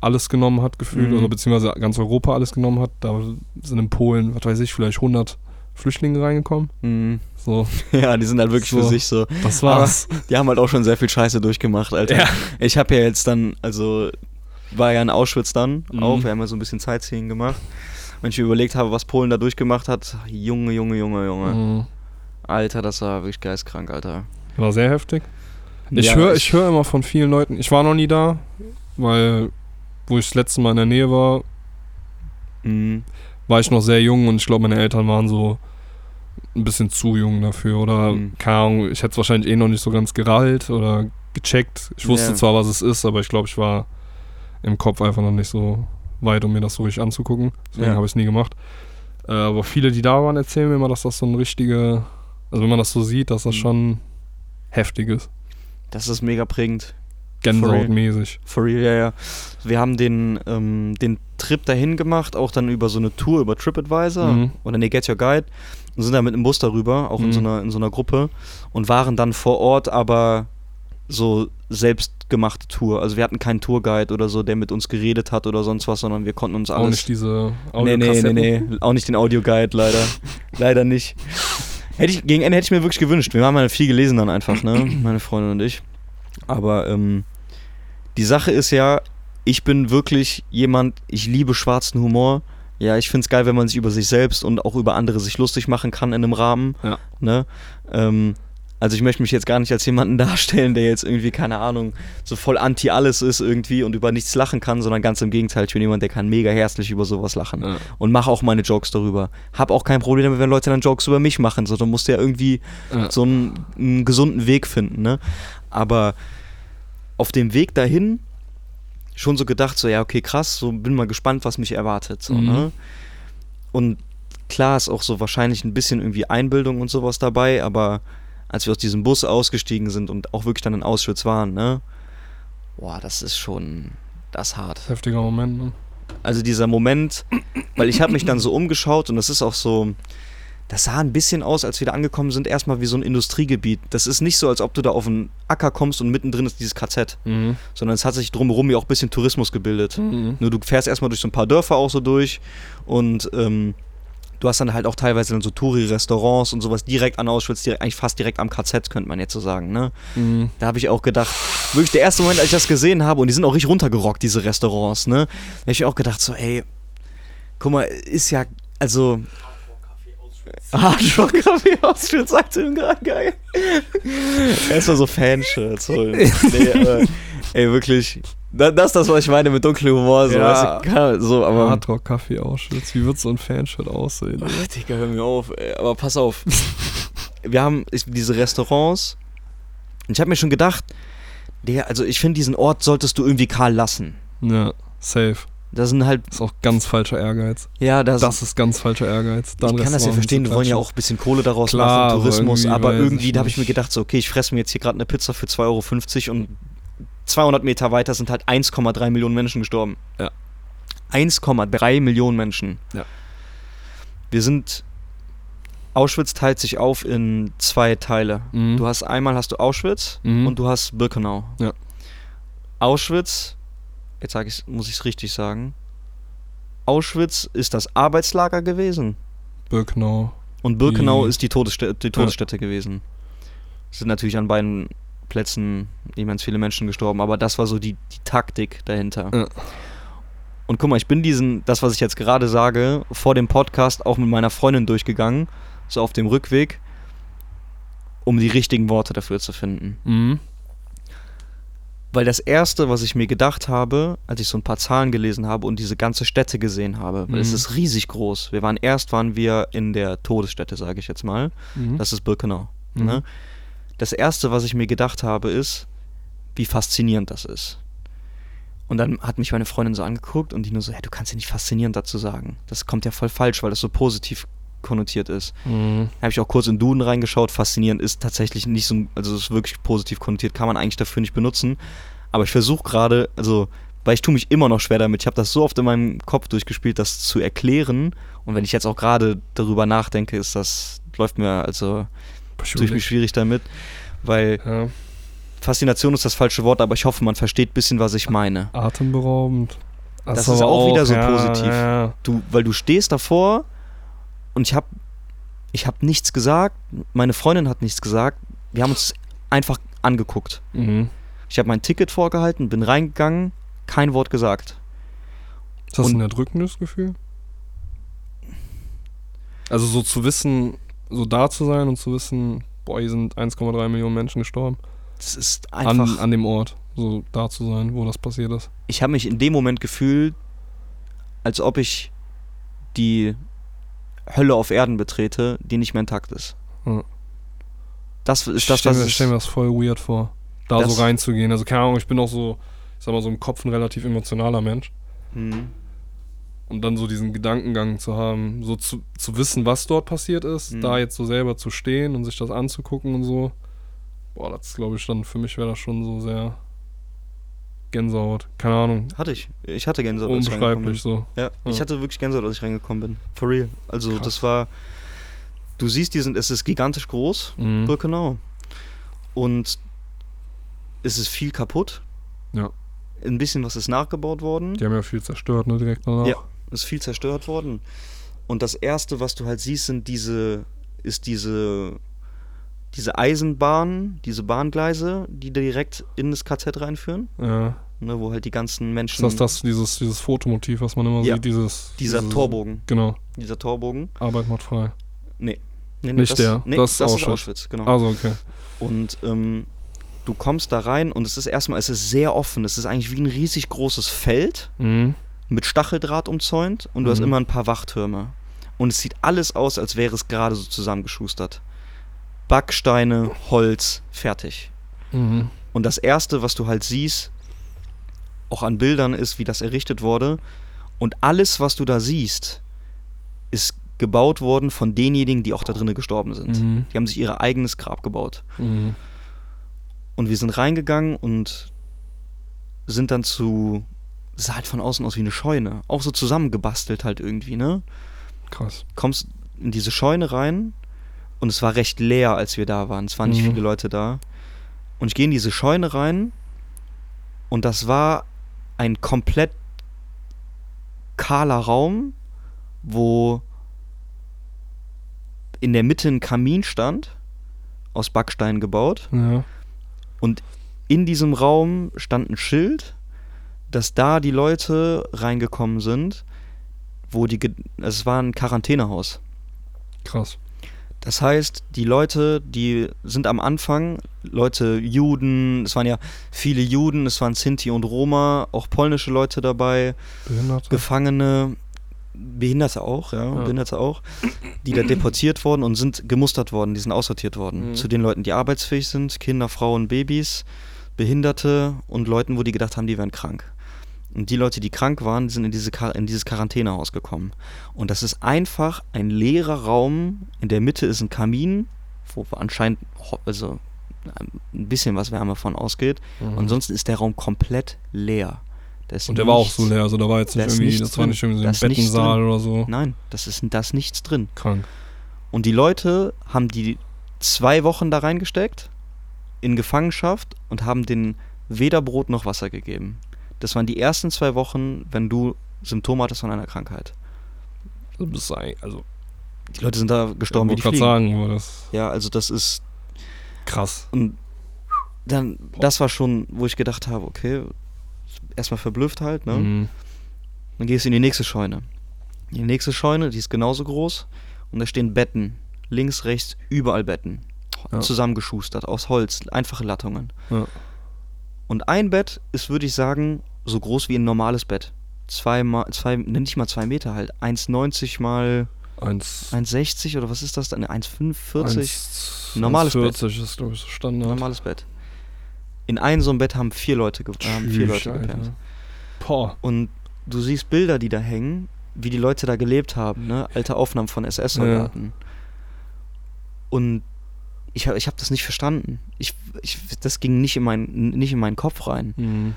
alles genommen hat, gefühlt, Mhm. oder beziehungsweise ganz Europa alles genommen hat. Da sind in Polen, was weiß ich, vielleicht 100 Flüchtlinge reingekommen. Mhm. So, Ja, die sind halt wirklich für So. sich so. das war's. Die haben halt auch schon sehr viel Scheiße durchgemacht, Alter. Ja. Ich habe ja jetzt dann, also war ja in Auschwitz dann Mhm. auch, wir haben ja so ein bisschen Sightseeing gemacht. Wenn ich mir überlegt habe, was Polen da durchgemacht hat, Junge, Junge, Junge, Junge. Mhm. Alter, das war wirklich geistkrank, Alter. War sehr heftig. Ich Ja, höre ich hör immer von vielen Leuten, ich war noch nie da, weil wo ich das letzte Mal in der Nähe war, Mhm. war ich noch sehr jung und ich glaube, meine Eltern waren so ein bisschen zu jung dafür oder Mhm. keine Ahnung, ich hätte es wahrscheinlich eh noch nicht so ganz gerallt oder gecheckt. Ich wusste Ja. zwar, was es ist, aber ich glaube, ich war im Kopf einfach noch nicht so weit, um mir das so richtig anzugucken. Deswegen Ja. habe ich es nie gemacht. Äh, aber viele, die da waren, erzählen mir immer, dass das so ein richtige, also wenn man das so sieht, dass das Mhm. schon heftig ist. Das ist mega prägend. Gänsehautmäßig. For real, ja, ja. Wir haben den, ähm, den Trip dahin gemacht, auch dann über so eine Tour über TripAdvisor Mhm. oder nee, Get Your Guide und sind da mit einem Bus darüber, auch in, Mhm. so einer, in so einer Gruppe und waren dann vor Ort aber so selbstgemachte Tour. Also wir hatten keinen Tourguide oder so, der mit uns geredet hat oder sonst was, sondern wir konnten uns Auch alles... nicht diese nee, nee, nee, Audiokassetten. nee, auch nicht den Audioguide, leider. leider nicht. Hätte ich, gegen Ende hätte ich mir wirklich gewünscht. Wir haben halt viel gelesen dann einfach, ne? Meine Freundin und ich. Aber ähm, die Sache ist ja, ich bin wirklich jemand, ich liebe schwarzen Humor. Ja, ich finde es geil, wenn man sich über sich selbst und auch über andere sich lustig machen kann in einem Rahmen. Ja. Ne? Ähm, also ich möchte mich jetzt gar nicht als jemanden darstellen, der jetzt irgendwie, keine Ahnung, so voll anti alles ist irgendwie und über nichts lachen kann, sondern ganz im Gegenteil, ich bin jemand, der kann mega herzlich über sowas lachen Ja. und mache auch meine Jokes darüber. Hab auch kein Problem damit, wenn Leute dann Jokes über mich machen, so, dann musst ja irgendwie Ja. so einen, einen gesunden Weg finden, ne? Aber auf dem Weg dahin schon so gedacht, so, ja, okay, krass, so bin mal gespannt, was mich erwartet, so, Mhm. ne? Und klar ist auch so wahrscheinlich ein bisschen irgendwie Einbildung und sowas dabei, aber als wir aus diesem Bus ausgestiegen sind und auch wirklich dann in Auschwitz waren, ne? Boah, das ist schon, das ist hart. Heftiger Moment, ne? Also dieser Moment, weil ich habe mich dann so umgeschaut und das ist auch so, das sah ein bisschen aus, als wir da angekommen sind, erstmal wie so ein Industriegebiet. Das ist nicht so, als ob du da auf einen Acker kommst und mittendrin ist dieses KZ, Mhm. sondern es hat sich drumherum ja auch ein bisschen Tourismus gebildet. Mhm. Nur du fährst erstmal durch so ein paar Dörfer auch so durch und ähm, du hast dann halt auch teilweise dann so Touri-Restaurants und sowas direkt an Auschwitz, direkt, eigentlich fast direkt am KZ, könnte man jetzt so sagen, ne? Mhm. Da habe ich auch gedacht, wirklich der erste Moment, als ich das gesehen habe, und die sind auch richtig runtergerockt, diese Restaurants, ne? Da habe ich auch gedacht, so, ey, guck mal, ist ja, also. Hardrock Auschwitz, sagt ihm gerade geil. Erstmal so Fanshirts holen. Nee, aber, ey, wirklich. da- Das ist das, was ich meine mit dunklem Humor. So, Ja. weißt du, so aber. Hardrock Kaffee Auschwitz. Wie wird so ein Fanshirt aussehen? Ach, Digga, hör mir auf, ey. Aber pass auf. Wir haben diese Restaurants. Und ich habe mir schon gedacht, Digga, also ich finde, diesen Ort solltest du irgendwie kahl lassen. Ja, safe. Das sind halt, Ist auch ganz falscher Ehrgeiz. ja, das, Das ist ganz falscher Ehrgeiz. ich kann das ja verstehen, die wollen ja auch ein bisschen Kohle daraus Klar, machen, aber Tourismus, irgendwie aber irgendwie, da habe ich mir gedacht, so, okay, ich fresse mir jetzt hier gerade eine Pizza für 2,50 Euro und 200 Meter weiter sind halt 1,3 Millionen Menschen gestorben. Ja. 1,3 Millionen Menschen. Ja. Wir sind Auschwitz teilt sich auf in zwei Teile. Mhm. Du hast einmal hast du Auschwitz Mhm. und du hast Birkenau. Ja. Auschwitz, jetzt sag ich's, muss ich es richtig sagen. Auschwitz ist das Arbeitslager gewesen Birkenau. und Birkenau Die- ist die Todesstätte, die Todesstätte gewesen. Es sind natürlich an beiden Plätzen immens viele Menschen gestorben, aber das war so die, die Taktik dahinter. Ja. Und guck mal, ich bin diesen, das, was ich jetzt gerade sage, vor dem Podcast auch mit meiner Freundin durchgegangen, so auf dem Rückweg, um die richtigen Worte dafür zu finden. Mhm. Weil das Erste, was ich mir gedacht habe, als ich so ein paar Zahlen gelesen habe und diese ganze Stätte gesehen habe, weil es Mhm. ist riesig groß. Wir waren erst waren wir in der Todesstätte, sage ich jetzt mal. Mhm. Das ist Birkenau. Mhm. Ne? Das Erste, was ich mir gedacht habe, ist, wie faszinierend das ist. Und dann hat mich meine Freundin so angeguckt und die nur so, ja, du kannst ja nicht faszinierend dazu sagen. Das kommt ja voll falsch, weil das so positiv konnotiert ist. Mhm. Habe ich auch kurz in Duden reingeschaut. Faszinierend ist tatsächlich nicht so, also es ist wirklich positiv konnotiert, kann man eigentlich dafür nicht benutzen. Aber ich versuche gerade, also, weil ich tue mich immer noch schwer damit. Ich habe das so oft in meinem Kopf durchgespielt, das zu erklären. Und wenn ich jetzt auch gerade darüber nachdenke, ist das, läuft mir, also, tue ich mich schwierig damit. Weil Ja. Faszination ist das falsche Wort, aber ich hoffe, man versteht ein bisschen, was ich meine. Atemberaubend. Das aber ist auch wieder so ja, positiv. Ja. Du, weil du stehst davor und ich habe ich hab nichts gesagt, meine Freundin hat nichts gesagt. Wir haben uns einfach angeguckt. Mhm. Ich habe mein Ticket vorgehalten, bin reingegangen, kein Wort gesagt. Ist das Und- ein erdrückendes Gefühl? Also so zu wissen, so da zu sein und zu wissen, boah, hier sind 1,3 Millionen Menschen gestorben. Es ist einfach. An, an dem Ort, so da zu sein, wo das passiert ist. ich habe mich in dem Moment gefühlt, als ob ich die Hölle auf Erden betrete, die nicht mehr intakt ist. Ja. Das ist Ich das, was mir, es- stell mir das voll weird vor, da so reinzugehen. Also keine Ahnung, ich bin auch so, ich sag mal so im Kopf ein relativ emotionaler Mensch. Hm. Und dann so diesen Gedankengang zu haben, so zu, zu wissen, was dort passiert ist, Mhm. da jetzt so selber zu stehen und sich das anzugucken und so. Boah, das glaube ich dann, für mich wäre das schon so sehr Gänsehaut. Keine Ahnung, Hatte ich. Ich hatte Gänsehaut. ich unbeschreiblich so. Ja, ich Ja. hatte wirklich Gänsehaut, als ich reingekommen bin. For real. Also Krass. das war. Du siehst diesen, es ist gigantisch groß, Mhm. Birkenau. Und es ist viel kaputt. Ja. Ein bisschen was ist nachgebaut worden. Die haben ja viel zerstört, ne, direkt danach. Ja. ist viel zerstört worden. Und das erste, was du halt siehst, sind diese, ist diese, diese Eisenbahn, diese Bahngleise, die direkt in das KZ reinführen, ja. ne, wo halt die ganzen Ist Menschen. das das, dieses, dieses Fotomotiv, was man immer Ja. sieht, dieses... dieser dieses, Torbogen, Genau, dieser Torbogen. Arbeit macht frei. Nee. nee, Nicht das, der, Nee, das das, ist ist Auschwitz. Auschwitz, genau. Also, okay. Und ähm, du kommst da rein und es ist erstmal, es ist sehr offen. Es ist eigentlich wie ein riesig großes Feld Mhm. mit Stacheldraht umzäunt und du hast Mhm. immer ein paar Wachtürme. Und es sieht alles aus, als wäre es gerade so zusammengeschustert. Backsteine, Holz, fertig. Mhm. Und das erste, was du halt siehst, auch an Bildern, ist, wie das errichtet wurde. Und alles, was du da siehst, ist gebaut worden von denjenigen, die auch da drinnen gestorben sind. Mhm. Die haben sich ihr eigenes Grab gebaut. Mhm. Und wir sind reingegangen und sind dann zu. Es sah halt von außen aus wie eine Scheune. Auch so zusammengebastelt halt irgendwie, ne? Krass. Kommst in diese Scheune rein und es war recht leer, als wir da waren. Es waren nicht Mhm. viele Leute da. Und ich gehe in diese Scheune rein und das war ein komplett kahler Raum, wo in der Mitte ein Kamin stand, aus Backstein gebaut. Ja. Und in diesem Raum stand ein Schild, dass da die Leute reingekommen sind, wo die, ge- es war ein Quarantänehaus. Krass. Das heißt, die Leute, die sind am Anfang, Leute, Juden, es waren ja viele Juden, es waren Sinti und Roma, auch polnische Leute dabei, Behinderte. Gefangene, Behinderte auch, ja, Ja. Behinderte auch, die da deportiert wurden und sind gemustert worden, die sind aussortiert worden. Mhm. Zu den Leuten, die arbeitsfähig sind, Kinder, Frauen, Babys, Behinderte und Leuten, wo die gedacht haben, die wären krank. Und die Leute, die krank waren, sind in, diese in dieses Quarantänehaus gekommen. Und das ist einfach ein leerer Raum. In der Mitte ist ein Kamin, wo anscheinend also ein bisschen was Wärme von ausgeht. Mhm. Ansonsten ist der Raum komplett leer. Da Und der war auch so leer, also da war jetzt da nicht ist irgendwie, das war nicht irgendwie so Da ein Bettensaal oder so. Nein, das ist, da ist nichts drin. Krank. Und die Leute haben die zwei Wochen da reingesteckt, in Gefangenschaft und haben denen weder Brot noch Wasser gegeben. Das waren die ersten zwei Wochen, wenn du Symptome hattest von einer Krankheit. Also, das sei, also Die Leute sind da gestorben ich wie die Fliegen. gerade sagen, aber das Ja, also das ist krass. und dann das war schon, wo ich gedacht habe, okay, erstmal verblüfft halt, ne? Mhm. Dann gehst du in die nächste Scheune. Die nächste Scheune, die ist genauso groß und da stehen Betten, links, rechts, überall Betten, Ja. zusammengeschustert aus Holz, einfache Lattungen. Ja. Und ein Bett ist, würde ich sagen, so groß wie ein normales Bett. Zwei mal, zwei, nenn nicht mal zwei Meter halt. 1,90 mal Eins, 1,60 oder was ist das dann? 1,45? eins- Normales Bett. 40 ist, glaube ich, so Standard. Normales Bett. In einem so einem Bett haben vier Leute, ge haben vier Tschüss, Leute gepennt. Und du siehst Bilder, die da hängen, wie die Leute da gelebt haben, ne? Alte Aufnahmen von SS-Soldaten. Und ich habe ich hab das nicht verstanden. Ich, ich, das ging nicht in, mein, nicht in meinen Kopf rein. Mhm.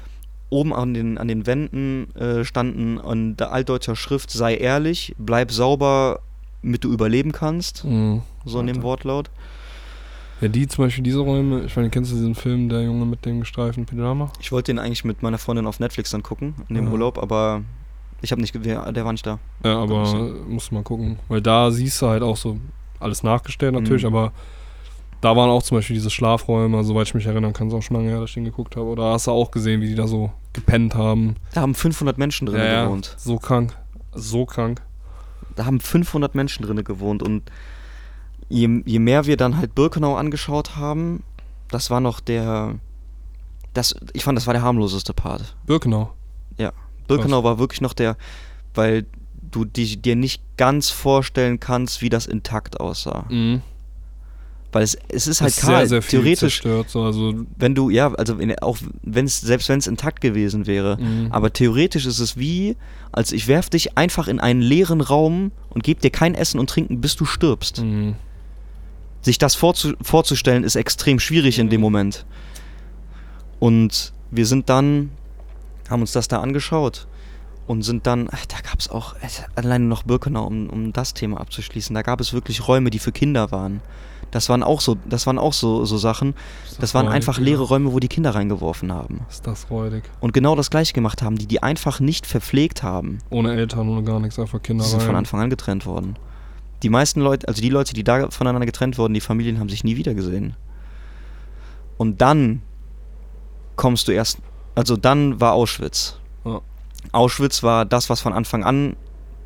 Oben an den, an den Wänden äh, standen an der altdeutscher Schrift, sei ehrlich, bleib sauber, damit du überleben kannst. Mhm. So in dem Alter. Wortlaut. Ja, die zum Beispiel, diese Räume, ich meine, kennst du diesen Film, der Junge mit dem gestreiften Pyjama? Ich wollte den eigentlich mit meiner Freundin auf Netflix dann gucken, in dem Ja. Urlaub, aber ich habe nicht, der, der war nicht da. Ja, aber musst du mal gucken. Weil da siehst du halt auch so alles nachgestellt natürlich, Mhm. aber da waren auch zum Beispiel diese Schlafräume, soweit ich mich erinnern kann, ist auch schon lange her, dass ich den geguckt habe. Oder hast du auch gesehen, wie die da so gepennt haben? Da haben 500 Menschen drin gewohnt. so krank. So krank. Da haben 500 Menschen drin gewohnt und je, je mehr wir dann halt Birkenau angeschaut haben, das war noch der, das, ich fand, das war der harmloseste Part. Birkenau. Birkenau war wirklich noch der, weil du die, dir nicht ganz vorstellen kannst, wie das intakt aussah. Mhm. Weil es, es ist halt ist kahl. sehr, sehr viel Theoretisch, zerstört. So, also, wenn du, ja, also wenn, auch wenn es, selbst wenn es intakt gewesen wäre, mhm. aber theoretisch ist es wie, als ich werf dich einfach in einen leeren Raum und gebe dir kein Essen und Trinken, bis du stirbst. Mhm. Sich das vorzu vorzustellen, ist extrem schwierig in dem Mhm. Moment. Und wir sind dann, haben uns das da angeschaut und sind dann, ach, da gab es auch, äh, alleine noch Birkenau, um, um das Thema abzuschließen, da gab es wirklich Räume, die für Kinder waren. Das waren auch so, das waren auch so, so Sachen. Ist Das waren räudig, einfach ja. leere Räume, wo die Kinder reingeworfen haben. Ist das räudig. Und genau das gleiche gemacht haben, die die einfach nicht verpflegt haben. Ohne Eltern, ohne gar nichts, einfach Kinder Die sind von rein. Anfang an getrennt worden. Die meisten Leute, also die Leute, die da voneinander getrennt wurden, die Familien haben sich nie wieder gesehen. Und dann kommst du erst, also dann war Auschwitz. Ja. Auschwitz war das, was von Anfang an,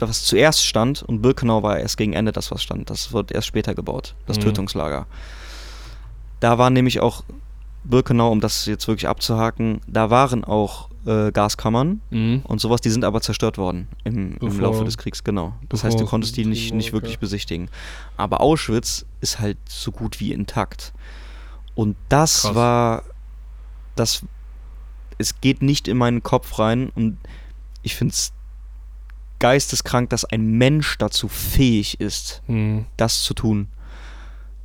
was zuerst stand, und Birkenau war erst gegen Ende das, was stand. Das wird erst später gebaut, das Mhm. Tötungslager. Da war nämlich auch Birkenau, um das jetzt wirklich abzuhaken, da waren auch äh, Gaskammern Mhm. und sowas, die sind aber zerstört worden im, im Bevor- Laufe des Kriegs, genau. Das heißt, du es konntest die nicht, nicht wirklich okay. besichtigen. Aber Auschwitz ist halt so gut wie intakt. Und das Krass. war, das, es geht nicht in meinen Kopf rein und ich finde es geisteskrank, dass ein Mensch dazu fähig ist, Mhm. das zu tun.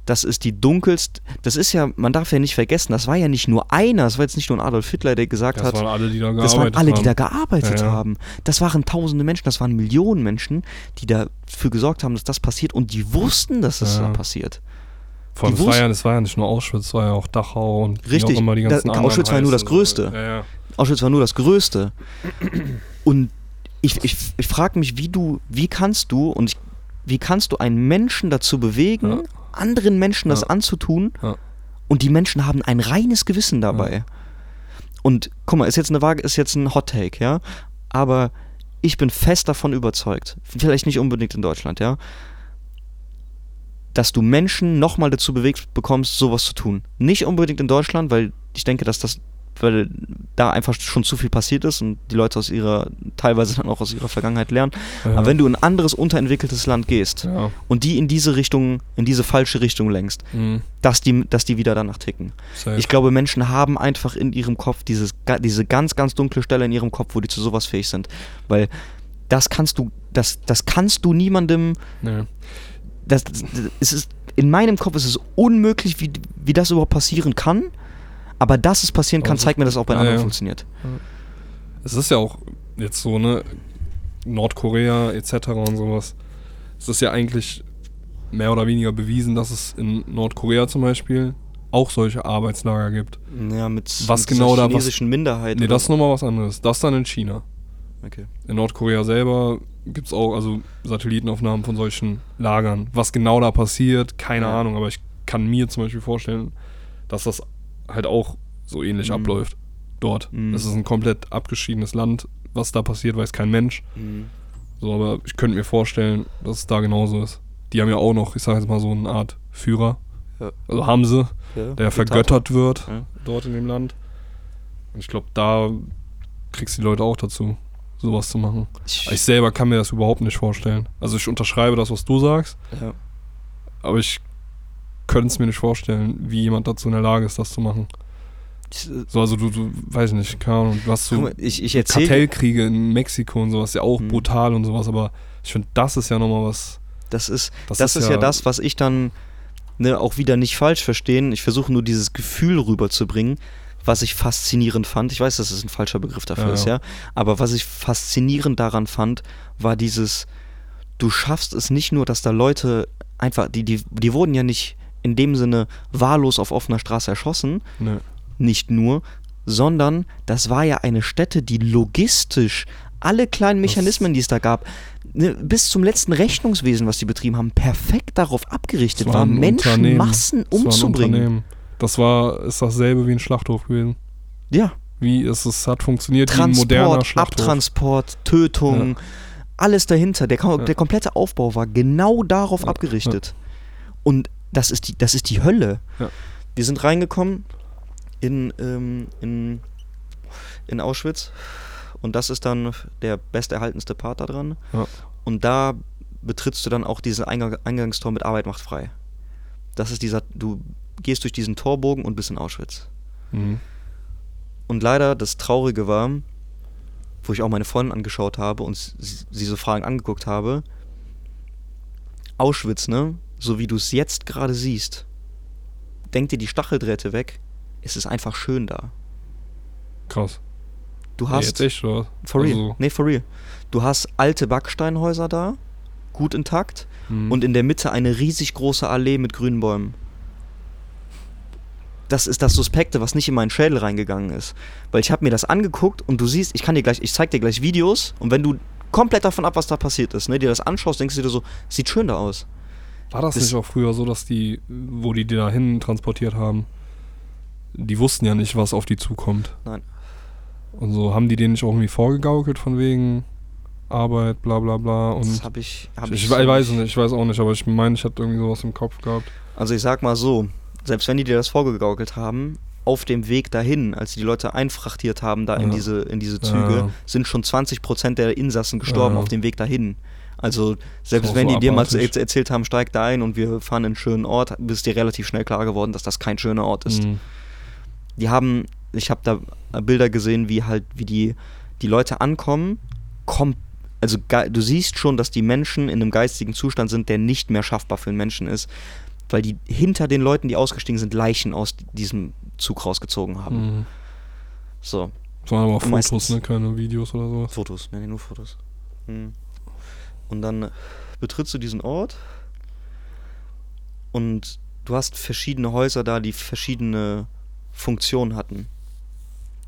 Das ist die dunkelst, das ist ja, man darf ja nicht vergessen, das war ja nicht nur einer, das war jetzt nicht nur ein Adolf Hitler, der gesagt Das hat, waren alle, die da gearbeitet das waren alle, haben. die da gearbeitet Ja, ja. haben. Das waren tausende Menschen, das waren Millionen Menschen, die dafür gesorgt haben, dass das passiert und die wussten, dass das Ja. da passiert. Vor allem, es war, ja, war ja nicht nur Auschwitz, es war ja auch Dachau und Richtig, auch immer die da- ganzen anderen Auschwitz war ja nur das heißen. Größte. Auschwitz war nur das Größte. Und ich, ich, ich frage mich, wie du, wie kannst du und ich, wie kannst du einen Menschen dazu bewegen, Ja. anderen Menschen das Ja. anzutun Ja. und die Menschen haben ein reines Gewissen dabei. Und guck mal, ist jetzt eine Waage, ist jetzt ein Hot Take, ja, aber ich bin fest davon überzeugt, vielleicht nicht unbedingt in Deutschland, ja, dass du Menschen nochmal dazu bewegt bekommst, sowas zu tun. Nicht unbedingt in Deutschland, weil ich denke, dass das, weil da einfach schon zu viel passiert ist und die Leute aus ihrer, teilweise dann auch aus ihrer Vergangenheit lernen. Ja. Aber wenn du in ein anderes unterentwickeltes Land gehst ja. und die in diese Richtung, in diese falsche Richtung lenkst, Mhm. dass die, dass die wieder danach ticken. Safe. Ich glaube, Menschen haben einfach in ihrem Kopf dieses, diese ganz, ganz dunkle Stelle in ihrem Kopf, wo die zu sowas fähig sind. Weil das kannst du, das, das kannst du niemandem, nee. das, das, es ist, in meinem Kopf ist es unmöglich, wie, wie das überhaupt passieren kann. Aber dass es passieren kann, es zeigt mir, dass es auch bei anderen ja. funktioniert. Es ist ja auch jetzt so, ne, Nordkorea etc. und sowas. Es ist ja eigentlich mehr oder weniger bewiesen, dass es in Nordkorea zum Beispiel auch solche Arbeitslager gibt. Ja, mit, Was mit genau dieser da- was- chinesischen Minderheit. Nee, das ist nochmal was anderes. Das dann in China. Okay. In Nordkorea selber gibt es auch also Satellitenaufnahmen von solchen Lagern. Was genau da passiert, keine Ja. Ahnung, aber ich kann mir zum Beispiel vorstellen, dass das halt auch so ähnlich Mhm. abläuft dort. Mhm. Es ist ein komplett abgeschiedenes Land. Was da passiert, weiß kein Mensch. Mhm. So, aber ich könnte mir vorstellen, dass es da genauso ist. Die haben ja auch noch, ich sage jetzt mal so eine Art Führer. Ja. Also haben sie, Ja, der vergöttert wird Ja. dort in dem Land. Und ich glaube, da kriegst du die Leute auch dazu, sowas zu machen. Ich, Ich selber kann mir das überhaupt nicht vorstellen. Also ich unterschreibe das, was du sagst, aber ich könnte es mir nicht vorstellen, wie jemand dazu in der Lage ist, das zu machen. Äh, So, also du, du weiß ich nicht, keine Ahnung, du hast so ich, ich Kartellkriege in Mexiko und sowas, ja auch Mhm. brutal und sowas, aber ich finde, das ist ja nochmal was. Das ist, Das, das, ist ja, das, was ich dann ne, auch wieder nicht falsch verstehen. Ich versuche nur dieses Gefühl rüberzubringen, was ich faszinierend fand. Ich weiß, dass es ein falscher Begriff dafür Ja, ist, ja. ja. Aber was ich faszinierend daran fand, war dieses, du schaffst es nicht nur, dass da Leute einfach, die, die, die wurden ja nicht in dem Sinne wahllos auf offener Straße erschossen, Ne, nicht nur, sondern das war ja eine Stätte, die logistisch alle kleinen Mechanismen, die es da gab, ne, bis zum letzten Rechnungswesen, was die betrieben haben, perfekt darauf abgerichtet war, war ein Menschen Unternehmen. Massen das war ein umzubringen. Das war, ist dasselbe wie ein Schlachthof gewesen. Ja, Wie es, es hat funktioniert wie ein moderner Transport, Schlachthof. Abtransport, Tötung, alles dahinter. Der, Ja. der komplette Aufbau war genau darauf Ja, abgerichtet. Und das ist die, das ist die Hölle. Ja. Wir sind reingekommen in, ähm, in, in Auschwitz und das ist dann der besterhaltenste Part da dran. Ja. Und da betrittst du dann auch diesen Eingang, Eingangstor mit Arbeit macht frei. Das ist dieser, du gehst durch diesen Torbogen und bist in Auschwitz. Mhm. Und leider das Traurige war, wo ich auch meine Freundin angeschaut habe und sie, sie so Fragen angeguckt habe, Auschwitz, ne? So wie du es jetzt gerade siehst, denk dir die Stacheldrähte weg, es ist einfach schön da. Krass. Du Nee, hast, jetzt echt, oder? for real, Also, nee, for real, du hast alte Backsteinhäuser da, gut intakt, mhm. und in der Mitte eine riesig große Allee mit grünen Bäumen. Das ist das Suspekte, was nicht in meinen Schädel reingegangen ist. Weil ich habe mir das angeguckt und du siehst, ich kann dir gleich, ich zeig dir gleich Videos und wenn du komplett davon ab, was da passiert ist, ne, dir das anschaust, denkst du dir so, sieht schön da aus. War das, Das- nicht auch früher so, dass die, wo die die dahin transportiert haben, die wussten ja nicht, was auf die zukommt? Nein. Und so haben die denen nicht auch irgendwie vorgegaukelt von wegen Arbeit, bla bla bla. Und das habe ich, hab ich, ich, ich, so weiß es nicht, ich weiß auch nicht, aber ich meine, ich hatte irgendwie sowas im Kopf gehabt. Also ich sag mal so, selbst wenn die dir das vorgegaukelt haben, auf dem Weg dahin, als die die Leute einfrachtiert haben da in Ja. diese in diese Züge, Ja. sind schon 20% der Insassen gestorben Ja. auf dem Weg dahin. Also selbst wenn so die dir mal erz- erzählt haben, steig da ein und wir fahren in einen schönen Ort, ist dir relativ schnell klar geworden, dass das kein schöner Ort ist. Mhm. Die haben, ich habe da Bilder gesehen, wie halt, wie die, die Leute ankommen, kom also du siehst schon, dass die Menschen in einem geistigen Zustand sind, der nicht mehr schaffbar für einen Menschen ist, weil die hinter den Leuten, die ausgestiegen sind, Leichen aus diesem Zug rausgezogen haben. Mhm. So, Das waren aber auch Fotos, Meistens- ne? Keine Videos oder sowas. Fotos, nee, nur Fotos. Hm. Und dann betrittst du diesen Ort und du hast verschiedene Häuser da, die verschiedene Funktionen hatten.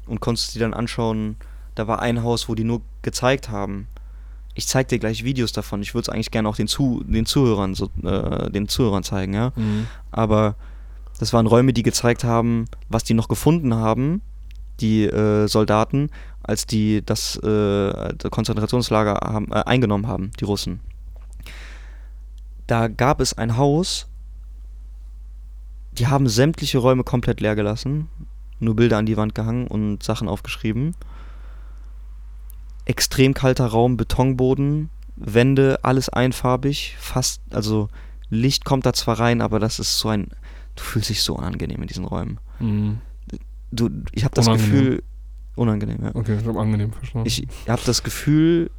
Und konntest die dann anschauen. Da war ein Haus, wo die nur gezeigt haben. Ich zeig dir gleich Videos davon. Ich würde es eigentlich gerne auch den, Zu den Zuhörern so, äh, den Zuhörern zeigen, ja. Mhm. Aber das waren Räume, die gezeigt haben, was die noch gefunden haben, die äh, Soldaten, als die das äh, Konzentrationslager haben, äh, eingenommen haben, die Russen. Da gab es ein Haus, die haben sämtliche Räume komplett leer gelassen, nur Bilder an die Wand gehangen und Sachen aufgeschrieben. Extrem kalter Raum, Betonboden, Wände, alles einfarbig, fast, also Licht kommt da zwar rein, aber das ist so ein, du fühlst dich so unangenehm in diesen Räumen. Mhm. Du, ich habe das. Gefühl, unangenehm, ja. Okay, ich habe angenehm verstanden. Ich habe das Gefühl,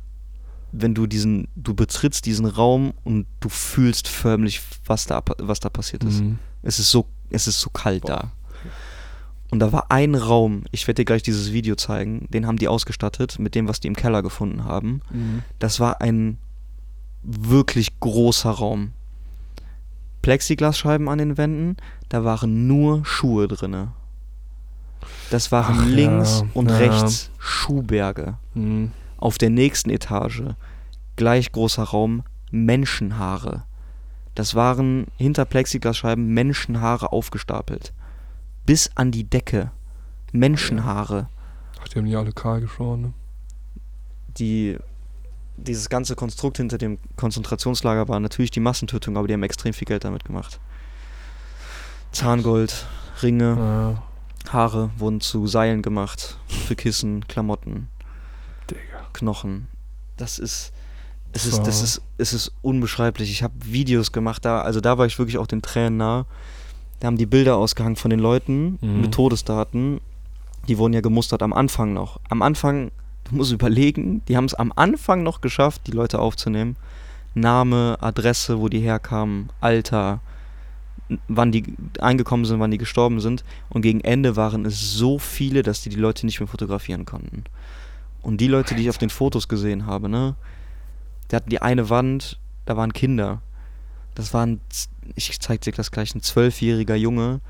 wenn du diesen, du betrittst diesen Raum und du fühlst förmlich, was da, was da passiert ist. Mhm. Es ist so, es ist so kalt Boah. da. Und da war ein Raum, ich werde dir gleich dieses Video zeigen, den haben die ausgestattet mit dem, was die im Keller gefunden haben. Mhm. Das war ein wirklich großer Raum. Plexiglasscheiben an den Wänden, da waren nur Schuhe drinne. Das waren Ach ja, links und ja. rechts Schuhberge. Mhm. Auf der nächsten Etage, gleich großer Raum, Menschenhaare. Das waren hinter Plexiglasscheiben Menschenhaare aufgestapelt. Bis an die Decke. Menschenhaare. Ach, die haben die alle kahl geschoren, ne? Die, dieses ganze Konstrukt hinter dem Konzentrationslager war natürlich die Massentötung, aber die haben extrem viel Geld damit gemacht. Zahngold, Ringe, Ja, Haare wurden zu Seilen gemacht. Für Kissen, Klamotten. Digga. Knochen. Das ist es ist das ist es ist unbeschreiblich. Ich habe Videos gemacht da, also da war ich wirklich auch den Tränen nah. Da haben die Bilder ausgehangen von den Leuten Mhm. mit Todesdaten. Die wurden ja gemustert am Anfang noch. Am Anfang, du musst überlegen, die haben es am Anfang noch geschafft, die Leute aufzunehmen. Name, Adresse, wo die herkamen, Alter, wann die eingekommen sind, wann die gestorben sind. Und gegen Ende waren es so viele, dass die die Leute nicht mehr fotografieren konnten. Und die Leute, die ich auf den Fotos gesehen habe, ne, die hatten die eine Wand, da waren Kinder. Das waren, ich zeig dir das gleich, ein zwölfjähriger Junge.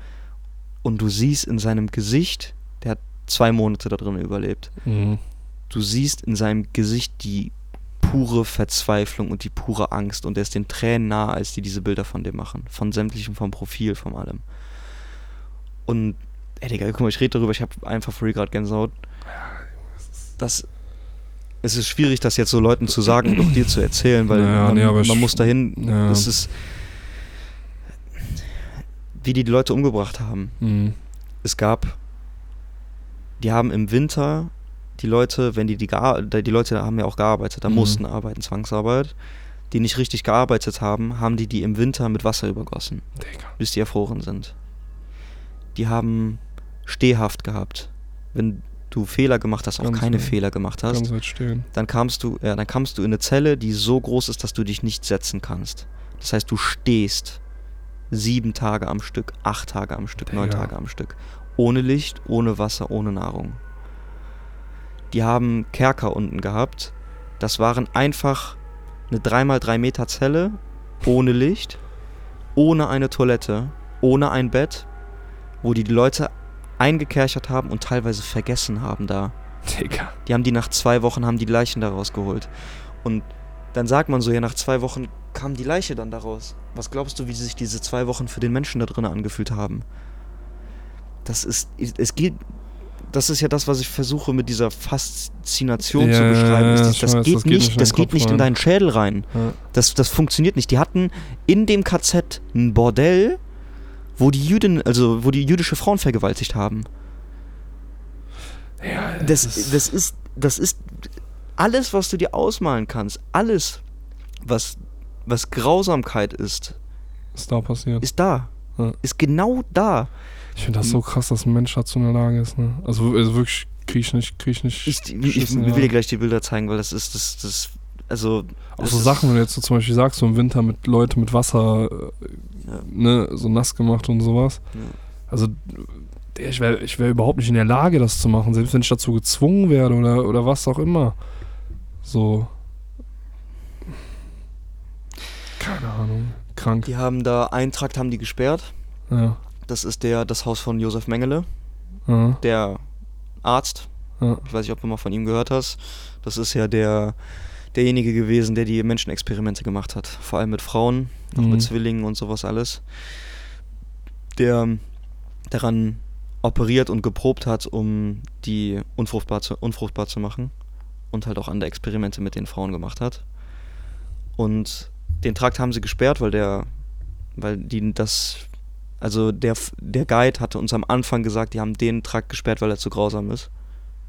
Und du siehst in seinem Gesicht, der hat zwei Monate da drin überlebt. Mhm. Du siehst in seinem Gesicht die pure Verzweiflung und die pure Angst. Und er ist den Tränen nahe, als die diese Bilder von dem machen. Von sämtlichem, vom Profil, von allem. Und, ey Digga, guck mal, ich rede darüber, ich habe einfach free gerade Gänsehaut. Das, es ist schwierig, das jetzt so Leuten zu sagen und auch dir zu erzählen, weil Naja, man, nee, man ich- muss dahin, ja. es ist, wie die die Leute umgebracht haben Mhm. es gab, die haben im Winter die Leute, wenn die die, die Leute haben ja auch gearbeitet, da Mhm. mussten arbeiten, Zwangsarbeit, die nicht richtig gearbeitet haben, haben die die im Winter mit Wasser übergossen, Digga. bis die erfroren sind. Die haben Stehhaft gehabt. Wenn du Fehler gemacht hast, auch Ganz keine genau. Fehler gemacht hast, dann kamst du, ja, dann kamst du in eine Zelle, die so groß ist, dass du dich nicht setzen kannst. Das heißt, du stehst sieben Tage am Stück, acht Tage am Stück, neun Digga. Tage am Stück. Ohne Licht, ohne Wasser, ohne Nahrung. Die haben Kerker unten gehabt. Das waren einfach eine 3x3 Meter Zelle, ohne Licht, ohne eine Toilette, ohne ein Bett, wo die die Leute eingekerchert haben und teilweise vergessen haben da. Digga. Die haben die nach zwei Wochen, haben die Leichen da rausgeholt. Und dann sagt man so, ja, nach zwei Wochen kam die Leiche dann daraus. Was glaubst du, wie sich diese zwei Wochen für den Menschen da drinnen angefühlt haben? Das ist, es geht, das ist ja das, was ich versuche mit dieser Faszination zu Ja, beschreiben. Ist, ja, das, das, weiß, geht das geht nicht, das geht nicht in deinen Schädel rein. Ja. Das, das funktioniert nicht. Die hatten in dem KZ ein Bordell, wo die Jüdin, also wo die jüdische Frauen vergewaltigt haben. Ja, Das, das ist, das ist alles, was du dir ausmalen kannst. Alles, was, was Grausamkeit ist, ist da passiert. ist da. Ja. Ist genau da. Ich finde das so krass, dass ein Mensch dazu in der Lage ist, ne? Also, also wirklich krieg ich nicht, krieg ich nicht. Ich, ich, Schiss in will dir gleich die Bilder zeigen, weil das ist, das, das, also. Auch so Sachen, wenn du jetzt so zum Beispiel sagst, so im Winter mit Leute mit Wasser, äh, Ja. ne, so nass gemacht und sowas. Ja. Also, ich wäre ich wär überhaupt nicht in der Lage, das zu machen, selbst wenn ich dazu gezwungen werde oder, oder was auch immer. So. Keine Ahnung. Krank. Die haben da einen Trakt haben die gesperrt. Ja. Das ist der, das Haus von Josef Mengele, Ja. der Arzt. Ja. Ich weiß nicht, ob du mal von ihm gehört hast. Das ist ja der, derjenige gewesen, der die Menschenexperimente gemacht hat. Vor allem mit Frauen, auch Mhm. mit Zwillingen und sowas alles. Der daran operiert und geprobt hat, um die unfruchtbar zu, unfruchtbar zu machen. Und halt auch andere Experimente mit den Frauen gemacht hat. Und den Trakt haben sie gesperrt, weil der, weil die das, also der, der Guide hatte uns am Anfang gesagt, die haben den Trakt gesperrt, weil er zu grausam ist.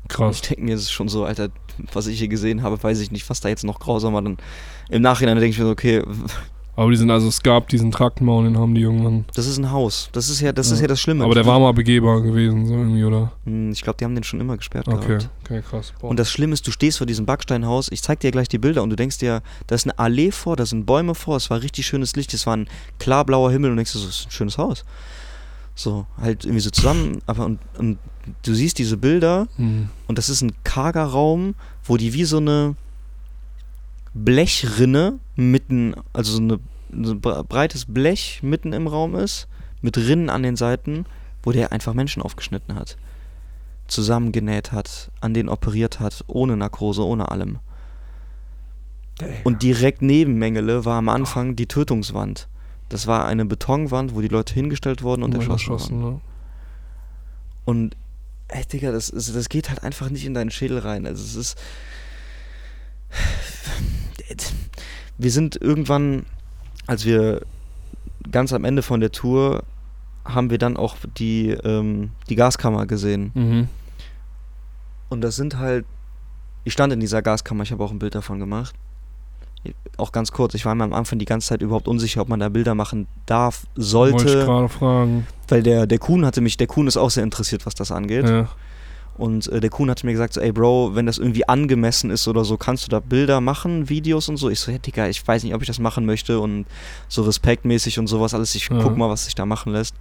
Krass. Ich denke mir, es ist schon so, Alter, was ich hier gesehen habe, weiß ich nicht, was da jetzt noch grausamer. Dann im Nachhinein denke ich mir so, okay, Aber die sind also, es gab diesen Trachtenbau, den haben die irgendwann. das ist ein Haus. Das ist ja, das ist Ja. ja das Schlimme. Aber der war mal begehbar gewesen, so irgendwie, oder? Hm, Ich glaube, die haben den schon immer gesperrt Okay, gehabt. okay, krass. Boah. Und das Schlimme ist, du stehst vor diesem Backsteinhaus, ich zeig dir gleich die Bilder und du denkst dir, da ist eine Allee vor, da sind Bäume vor, es war richtig schönes Licht, es war ein klarblauer Himmel und du denkst dir so, das ist ein schönes Haus. So, halt irgendwie so zusammen, aber und, und du siehst diese Bilder Hm. Und das ist ein karger Raum, wo die wie so eine Blechrinne mitten, also so eine, ein breites Blech mitten im Raum ist, mit Rinnen an den Seiten, wo der einfach Menschen aufgeschnitten hat. Zusammengenäht hat, an denen operiert hat, ohne Narkose, ohne allem. Und direkt neben Mengele war am Anfang die Tötungswand. Das war eine Betonwand, wo die Leute hingestellt wurden und, und erschossen wurden. Ne? Und ey, Digga, das, das geht halt einfach nicht in deinen Schädel rein. Also es ist. Wir sind irgendwann, als wir ganz am Ende von der Tour, haben wir dann auch die, ähm, die Gaskammer gesehen. Mhm. Und das sind halt. Ich stand in dieser Gaskammer, ich habe auch ein Bild davon gemacht auch ganz kurz, ich war mir am Anfang die ganze Zeit überhaupt unsicher, ob man da Bilder machen darf, sollte. Wollte ich gerade fragen. Weil der, der Kuhn hatte mich, der Kuhn ist auch sehr interessiert, was das angeht. Ja. Und äh, der Kuhn hatte mir gesagt, so, ey Bro, wenn das irgendwie angemessen ist oder so, kannst du da Bilder machen, Videos und so? Ich so, ja, Digga, ich weiß nicht, ob ich das machen möchte und so respektmäßig und sowas alles. Ich ja. guck mal, was sich da machen lässt.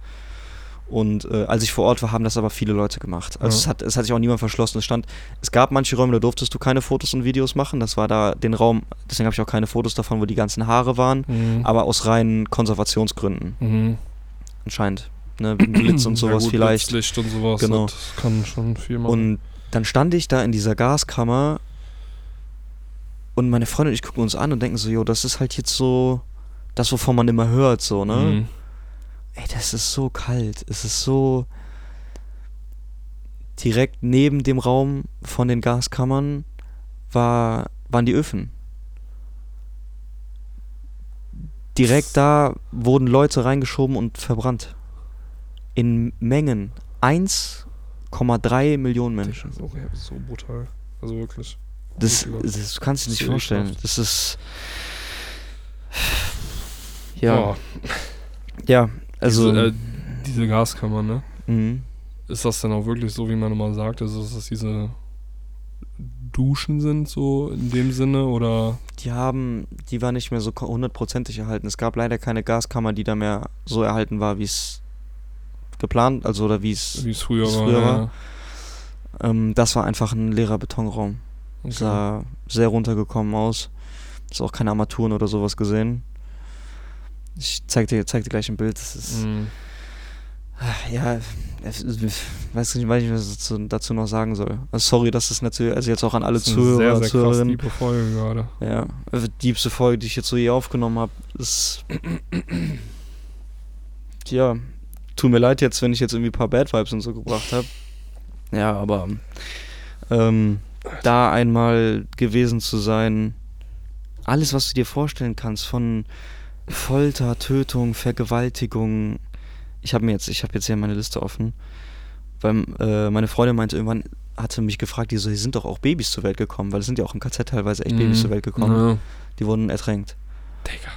Und äh, als ich vor Ort war, haben das aber viele Leute gemacht. Also ja. es, hat, es hat sich auch niemand verschlossen. Es stand, es gab manche Räume, da durftest du keine Fotos und Videos machen. Das war da den Raum, deswegen habe ich auch keine Fotos davon, wo die ganzen Haare waren, mhm. aber aus reinen Konservationsgründen. Mhm. Anscheinend. Ne, wegen Blitz und sowas ja gut, vielleicht. Licht und sowas, genau. das kann schon viel machen. Und dann stand ich da in dieser Gaskammer und meine Freundin und ich gucken uns an und denken so, jo, das ist halt jetzt so das, wovon man immer hört, so, ne? Mhm ey, das ist so kalt. Es ist so direkt neben dem Raum von den Gaskammern war, waren die Öfen. Direkt da wurden Leute reingeschoben und verbrannt. In Mengen. 1,3 Millionen Menschen. Das ist auch so brutal. Also wirklich. Das, das kannst du dir nicht vorstellen. Das ist. Ja. Oh. Ja, also diese, äh, diese Gaskammer, ne? Mhm. Ist das dann auch wirklich so, wie man immer sagt, also dass das diese Duschen sind, so in dem Sinne, oder? Die haben, die war nicht mehr so hundertprozentig erhalten. Es gab leider keine Gaskammer, die da mehr so erhalten war, wie es geplant, also oder wie es früher, früher war. Ja. Ähm, das war einfach ein leerer Betonraum. Okay. Sah sehr runtergekommen aus. Ist auch keine Armaturen oder sowas gesehen. Ich zeig dir, zeig dir gleich ein Bild. Das ist. Mm. Ja, ich weiß nicht, was ich dazu, noch sagen soll. Also sorry, dass das natürlich, also jetzt auch an alle Zuhörer, sehr, sehr Zuhörerinnen. Krass, Folge gerade. Ja, die diebste Folge, die ich jetzt so je aufgenommen habe, ist. Tja, tut mir leid jetzt, wenn ich jetzt irgendwie ein paar Bad Vibes und so gebracht habe. Ja, aber ähm, da einmal gewesen zu sein, alles, was du dir vorstellen kannst, von Folter, Tötung, Vergewaltigung. Ich habe mir jetzt, ich habe jetzt hier meine Liste offen, weil äh, meine Freundin meinte irgendwann, hatte mich gefragt, die so, hier sind doch auch Babys zur Welt gekommen, weil es sind ja auch im KZ teilweise echt mhm. Babys zur Welt gekommen. Ja. Die wurden ertränkt. Digga.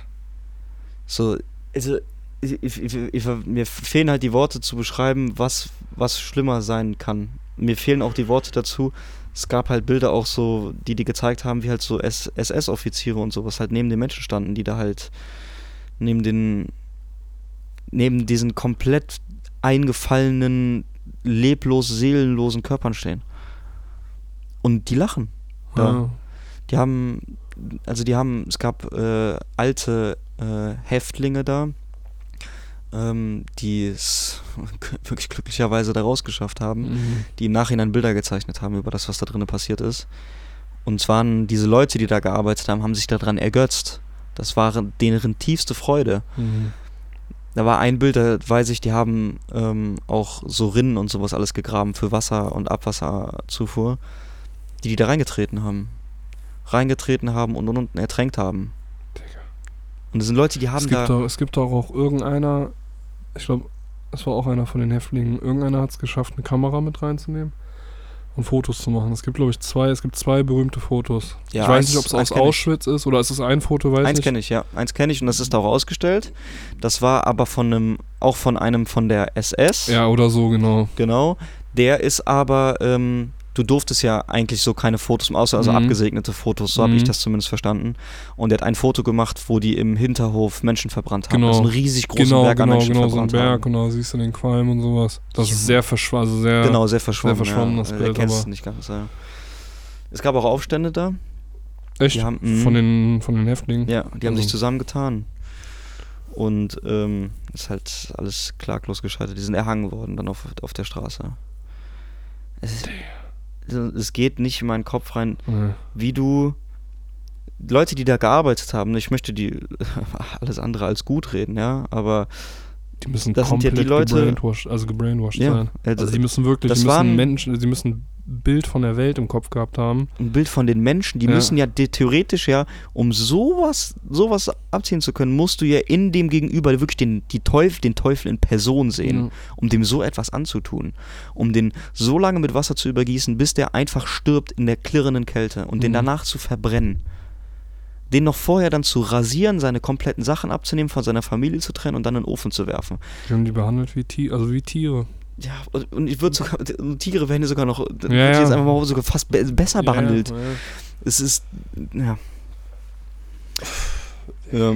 So, also ich, ich, ich, mir fehlen halt die Worte zu beschreiben, was, was schlimmer sein kann. Mir fehlen auch die Worte dazu. Es gab halt Bilder auch so, die die gezeigt haben, wie halt so SS-Offiziere und sowas halt neben den Menschen standen, die da halt neben den neben diesen komplett eingefallenen, leblos, seelenlosen Körpern stehen. Und die lachen. Da. Ja. Die haben, also die haben, es gab äh, alte äh, Häftlinge da, ähm, die es wirklich glücklicherweise da rausgeschafft haben, mhm. die im Nachhinein Bilder gezeichnet haben über das, was da drinnen passiert ist. Und zwar diese Leute, die da gearbeitet haben, haben sich daran ergötzt, das war deren tiefste Freude. Mhm. Da war ein Bild, da weiß ich, die haben ähm, auch so Rinnen und sowas alles gegraben für Wasser- und Abwasserzufuhr, die die da reingetreten haben. Reingetreten haben und unten ertränkt haben. Digga. Und das sind Leute, die haben es gibt da. Doch, es gibt doch auch irgendeiner, ich glaube, es war auch einer von den Häftlingen, irgendeiner hat es geschafft, eine Kamera mit reinzunehmen und Fotos zu machen. Es gibt, glaube ich, zwei, es gibt zwei berühmte Fotos. Ja, ich weiß eins, nicht, ob es aus Auschwitz ist oder ist es ein Foto, weiß eins kenne ich, ja. Eins kenne ich und das ist auch ausgestellt. Das war aber von einem, auch von einem von der SS. Ja, oder so, genau. Genau. Der ist aber ähm, du durftest ja eigentlich so keine Fotos, außer also mhm. abgesegnete Fotos, so mhm. habe ich das zumindest verstanden. Und er hat ein Foto gemacht, wo die im Hinterhof Menschen verbrannt haben. Genau. Also einen riesig großen genau, Berg genau, an Menschen genau, verbrannt so Berg, haben. genau, siehst du den Qualm und sowas. Das ist sehr verschwommen, also sehr, genau, sehr verschwommen, sehr verschwommen ja. das Bild. Erkennst es nicht ganz, ja. Es gab auch Aufstände da. Echt? Haben, von, den, von den Häftlingen? Ja, die haben also. sich zusammengetan. Und ähm, ist halt alles klaglos gescheitert. Die sind erhangen worden dann auf, auf der Straße. Es, es geht nicht in meinen Kopf rein, Nee. wie du Leute, die da gearbeitet haben, ich möchte die alles andere als gut reden, ja, aber Die müssen Das sind ja komplett die Leute- gebrainwashed, also gebrainwashed Ja, sein. äh, Also die müssen wirklich, das die müssen waren- Menschen, die müssen Bild von der Welt im Kopf gehabt haben. ein Bild von den Menschen, die Ja. müssen ja theoretisch ja, um sowas, sowas abziehen zu können, musst du ja in dem Gegenüber wirklich den, die Teufel, den Teufel in Person sehen, Ja. um dem so etwas anzutun. Um den so lange mit Wasser zu übergießen, bis der einfach stirbt in der klirrenden Kälte und den Mhm. danach zu verbrennen. Den noch vorher dann zu rasieren, seine kompletten Sachen abzunehmen, von seiner Familie zu trennen und dann in den Ofen zu werfen. Die haben die behandelt wie Tiere, also wie Tiere. Ja, und und ich würde sogar, Tiere werden ja sogar noch, ja, Ja, jetzt einfach mal sogar fast be besser behandelt. Ja, ja. Es ist, ja. ja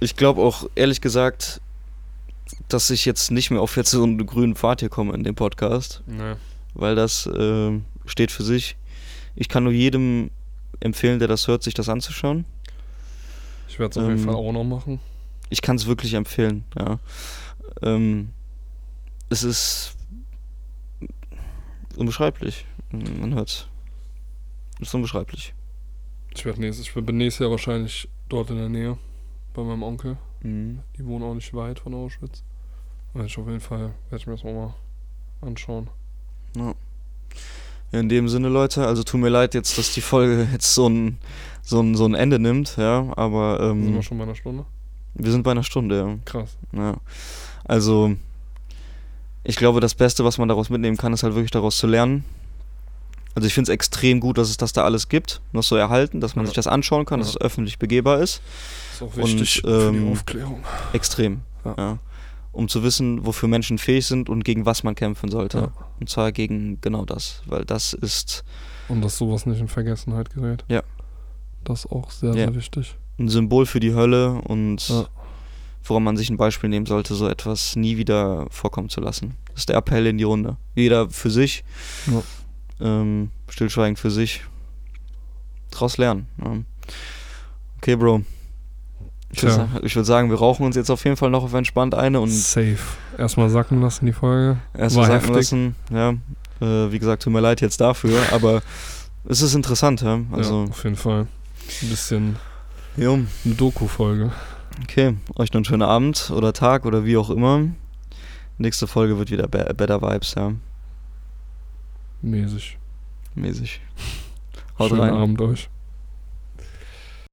ich glaube auch, ehrlich gesagt, dass ich jetzt nicht mehr auf jetzt so einen grünen Pfad hier komme in dem Podcast, Nee. weil das ähm, steht für sich. Ich kann nur jedem empfehlen, der das hört, sich das anzuschauen. Ich werde es auf jeden Ähm, Fall auch noch machen. Ich kann es wirklich empfehlen, ja. Ähm, es ist unbeschreiblich. Man hört's. Es ist unbeschreiblich. Ich werde nächstes, ich bin nächstes Jahr wahrscheinlich dort in der Nähe bei meinem Onkel. Mhm. Die wohnen auch nicht weit von Auschwitz. Und ich auf jeden Fall werde ich mir das auch mal anschauen. Ja, in dem Sinne, Leute, also tut mir leid jetzt, dass die Folge jetzt so ein, so ein, so ein Ende nimmt, ja, aber Sind ähm, wir schon bei einer Stunde? wir sind bei einer Stunde, Krass. ja. ja. Also, ich glaube, das Beste, was man daraus mitnehmen kann, ist halt wirklich daraus zu lernen. Also ich finde es extrem gut, dass es das da alles gibt, noch so erhalten, dass man Ja. sich das anschauen kann, dass Ja. es öffentlich begehbar ist. Ist auch Und, wichtig für die ähm, Aufklärung. Extrem, Ja. ja. Um zu wissen, wofür Menschen fähig sind und gegen was man kämpfen sollte. Und zwar gegen genau das, weil das ist Und dass sowas nicht in Vergessenheit gerät. Ja. Das ist auch sehr, sehr wichtig. ein Symbol für die Hölle und. Woran man sich ein Beispiel nehmen sollte, so etwas nie wieder vorkommen zu lassen. Das ist der Appell in die Runde. Jeder für sich, Ja. ähm, stillschweigend für sich, draus lernen. Ja. Okay, Bro. Ich würde würd sagen, wir rauchen uns jetzt auf jeden Fall noch auf entspannt eine und Safe. Erstmal sacken lassen die Folge. erst War mal sacken heftig. lassen. Ja, äh, wie gesagt, tut mir leid jetzt dafür, aber es ist interessant, ja. Also, ja, auf jeden Fall. Ein bisschen jo. eine Doku-Folge. Okay, euch noch einen schönen Abend oder Tag oder wie auch immer. Nächste Folge wird wieder Be Better Vibes, ja. Mäßig. Mäßig. Haut Schönen rein. Abend euch.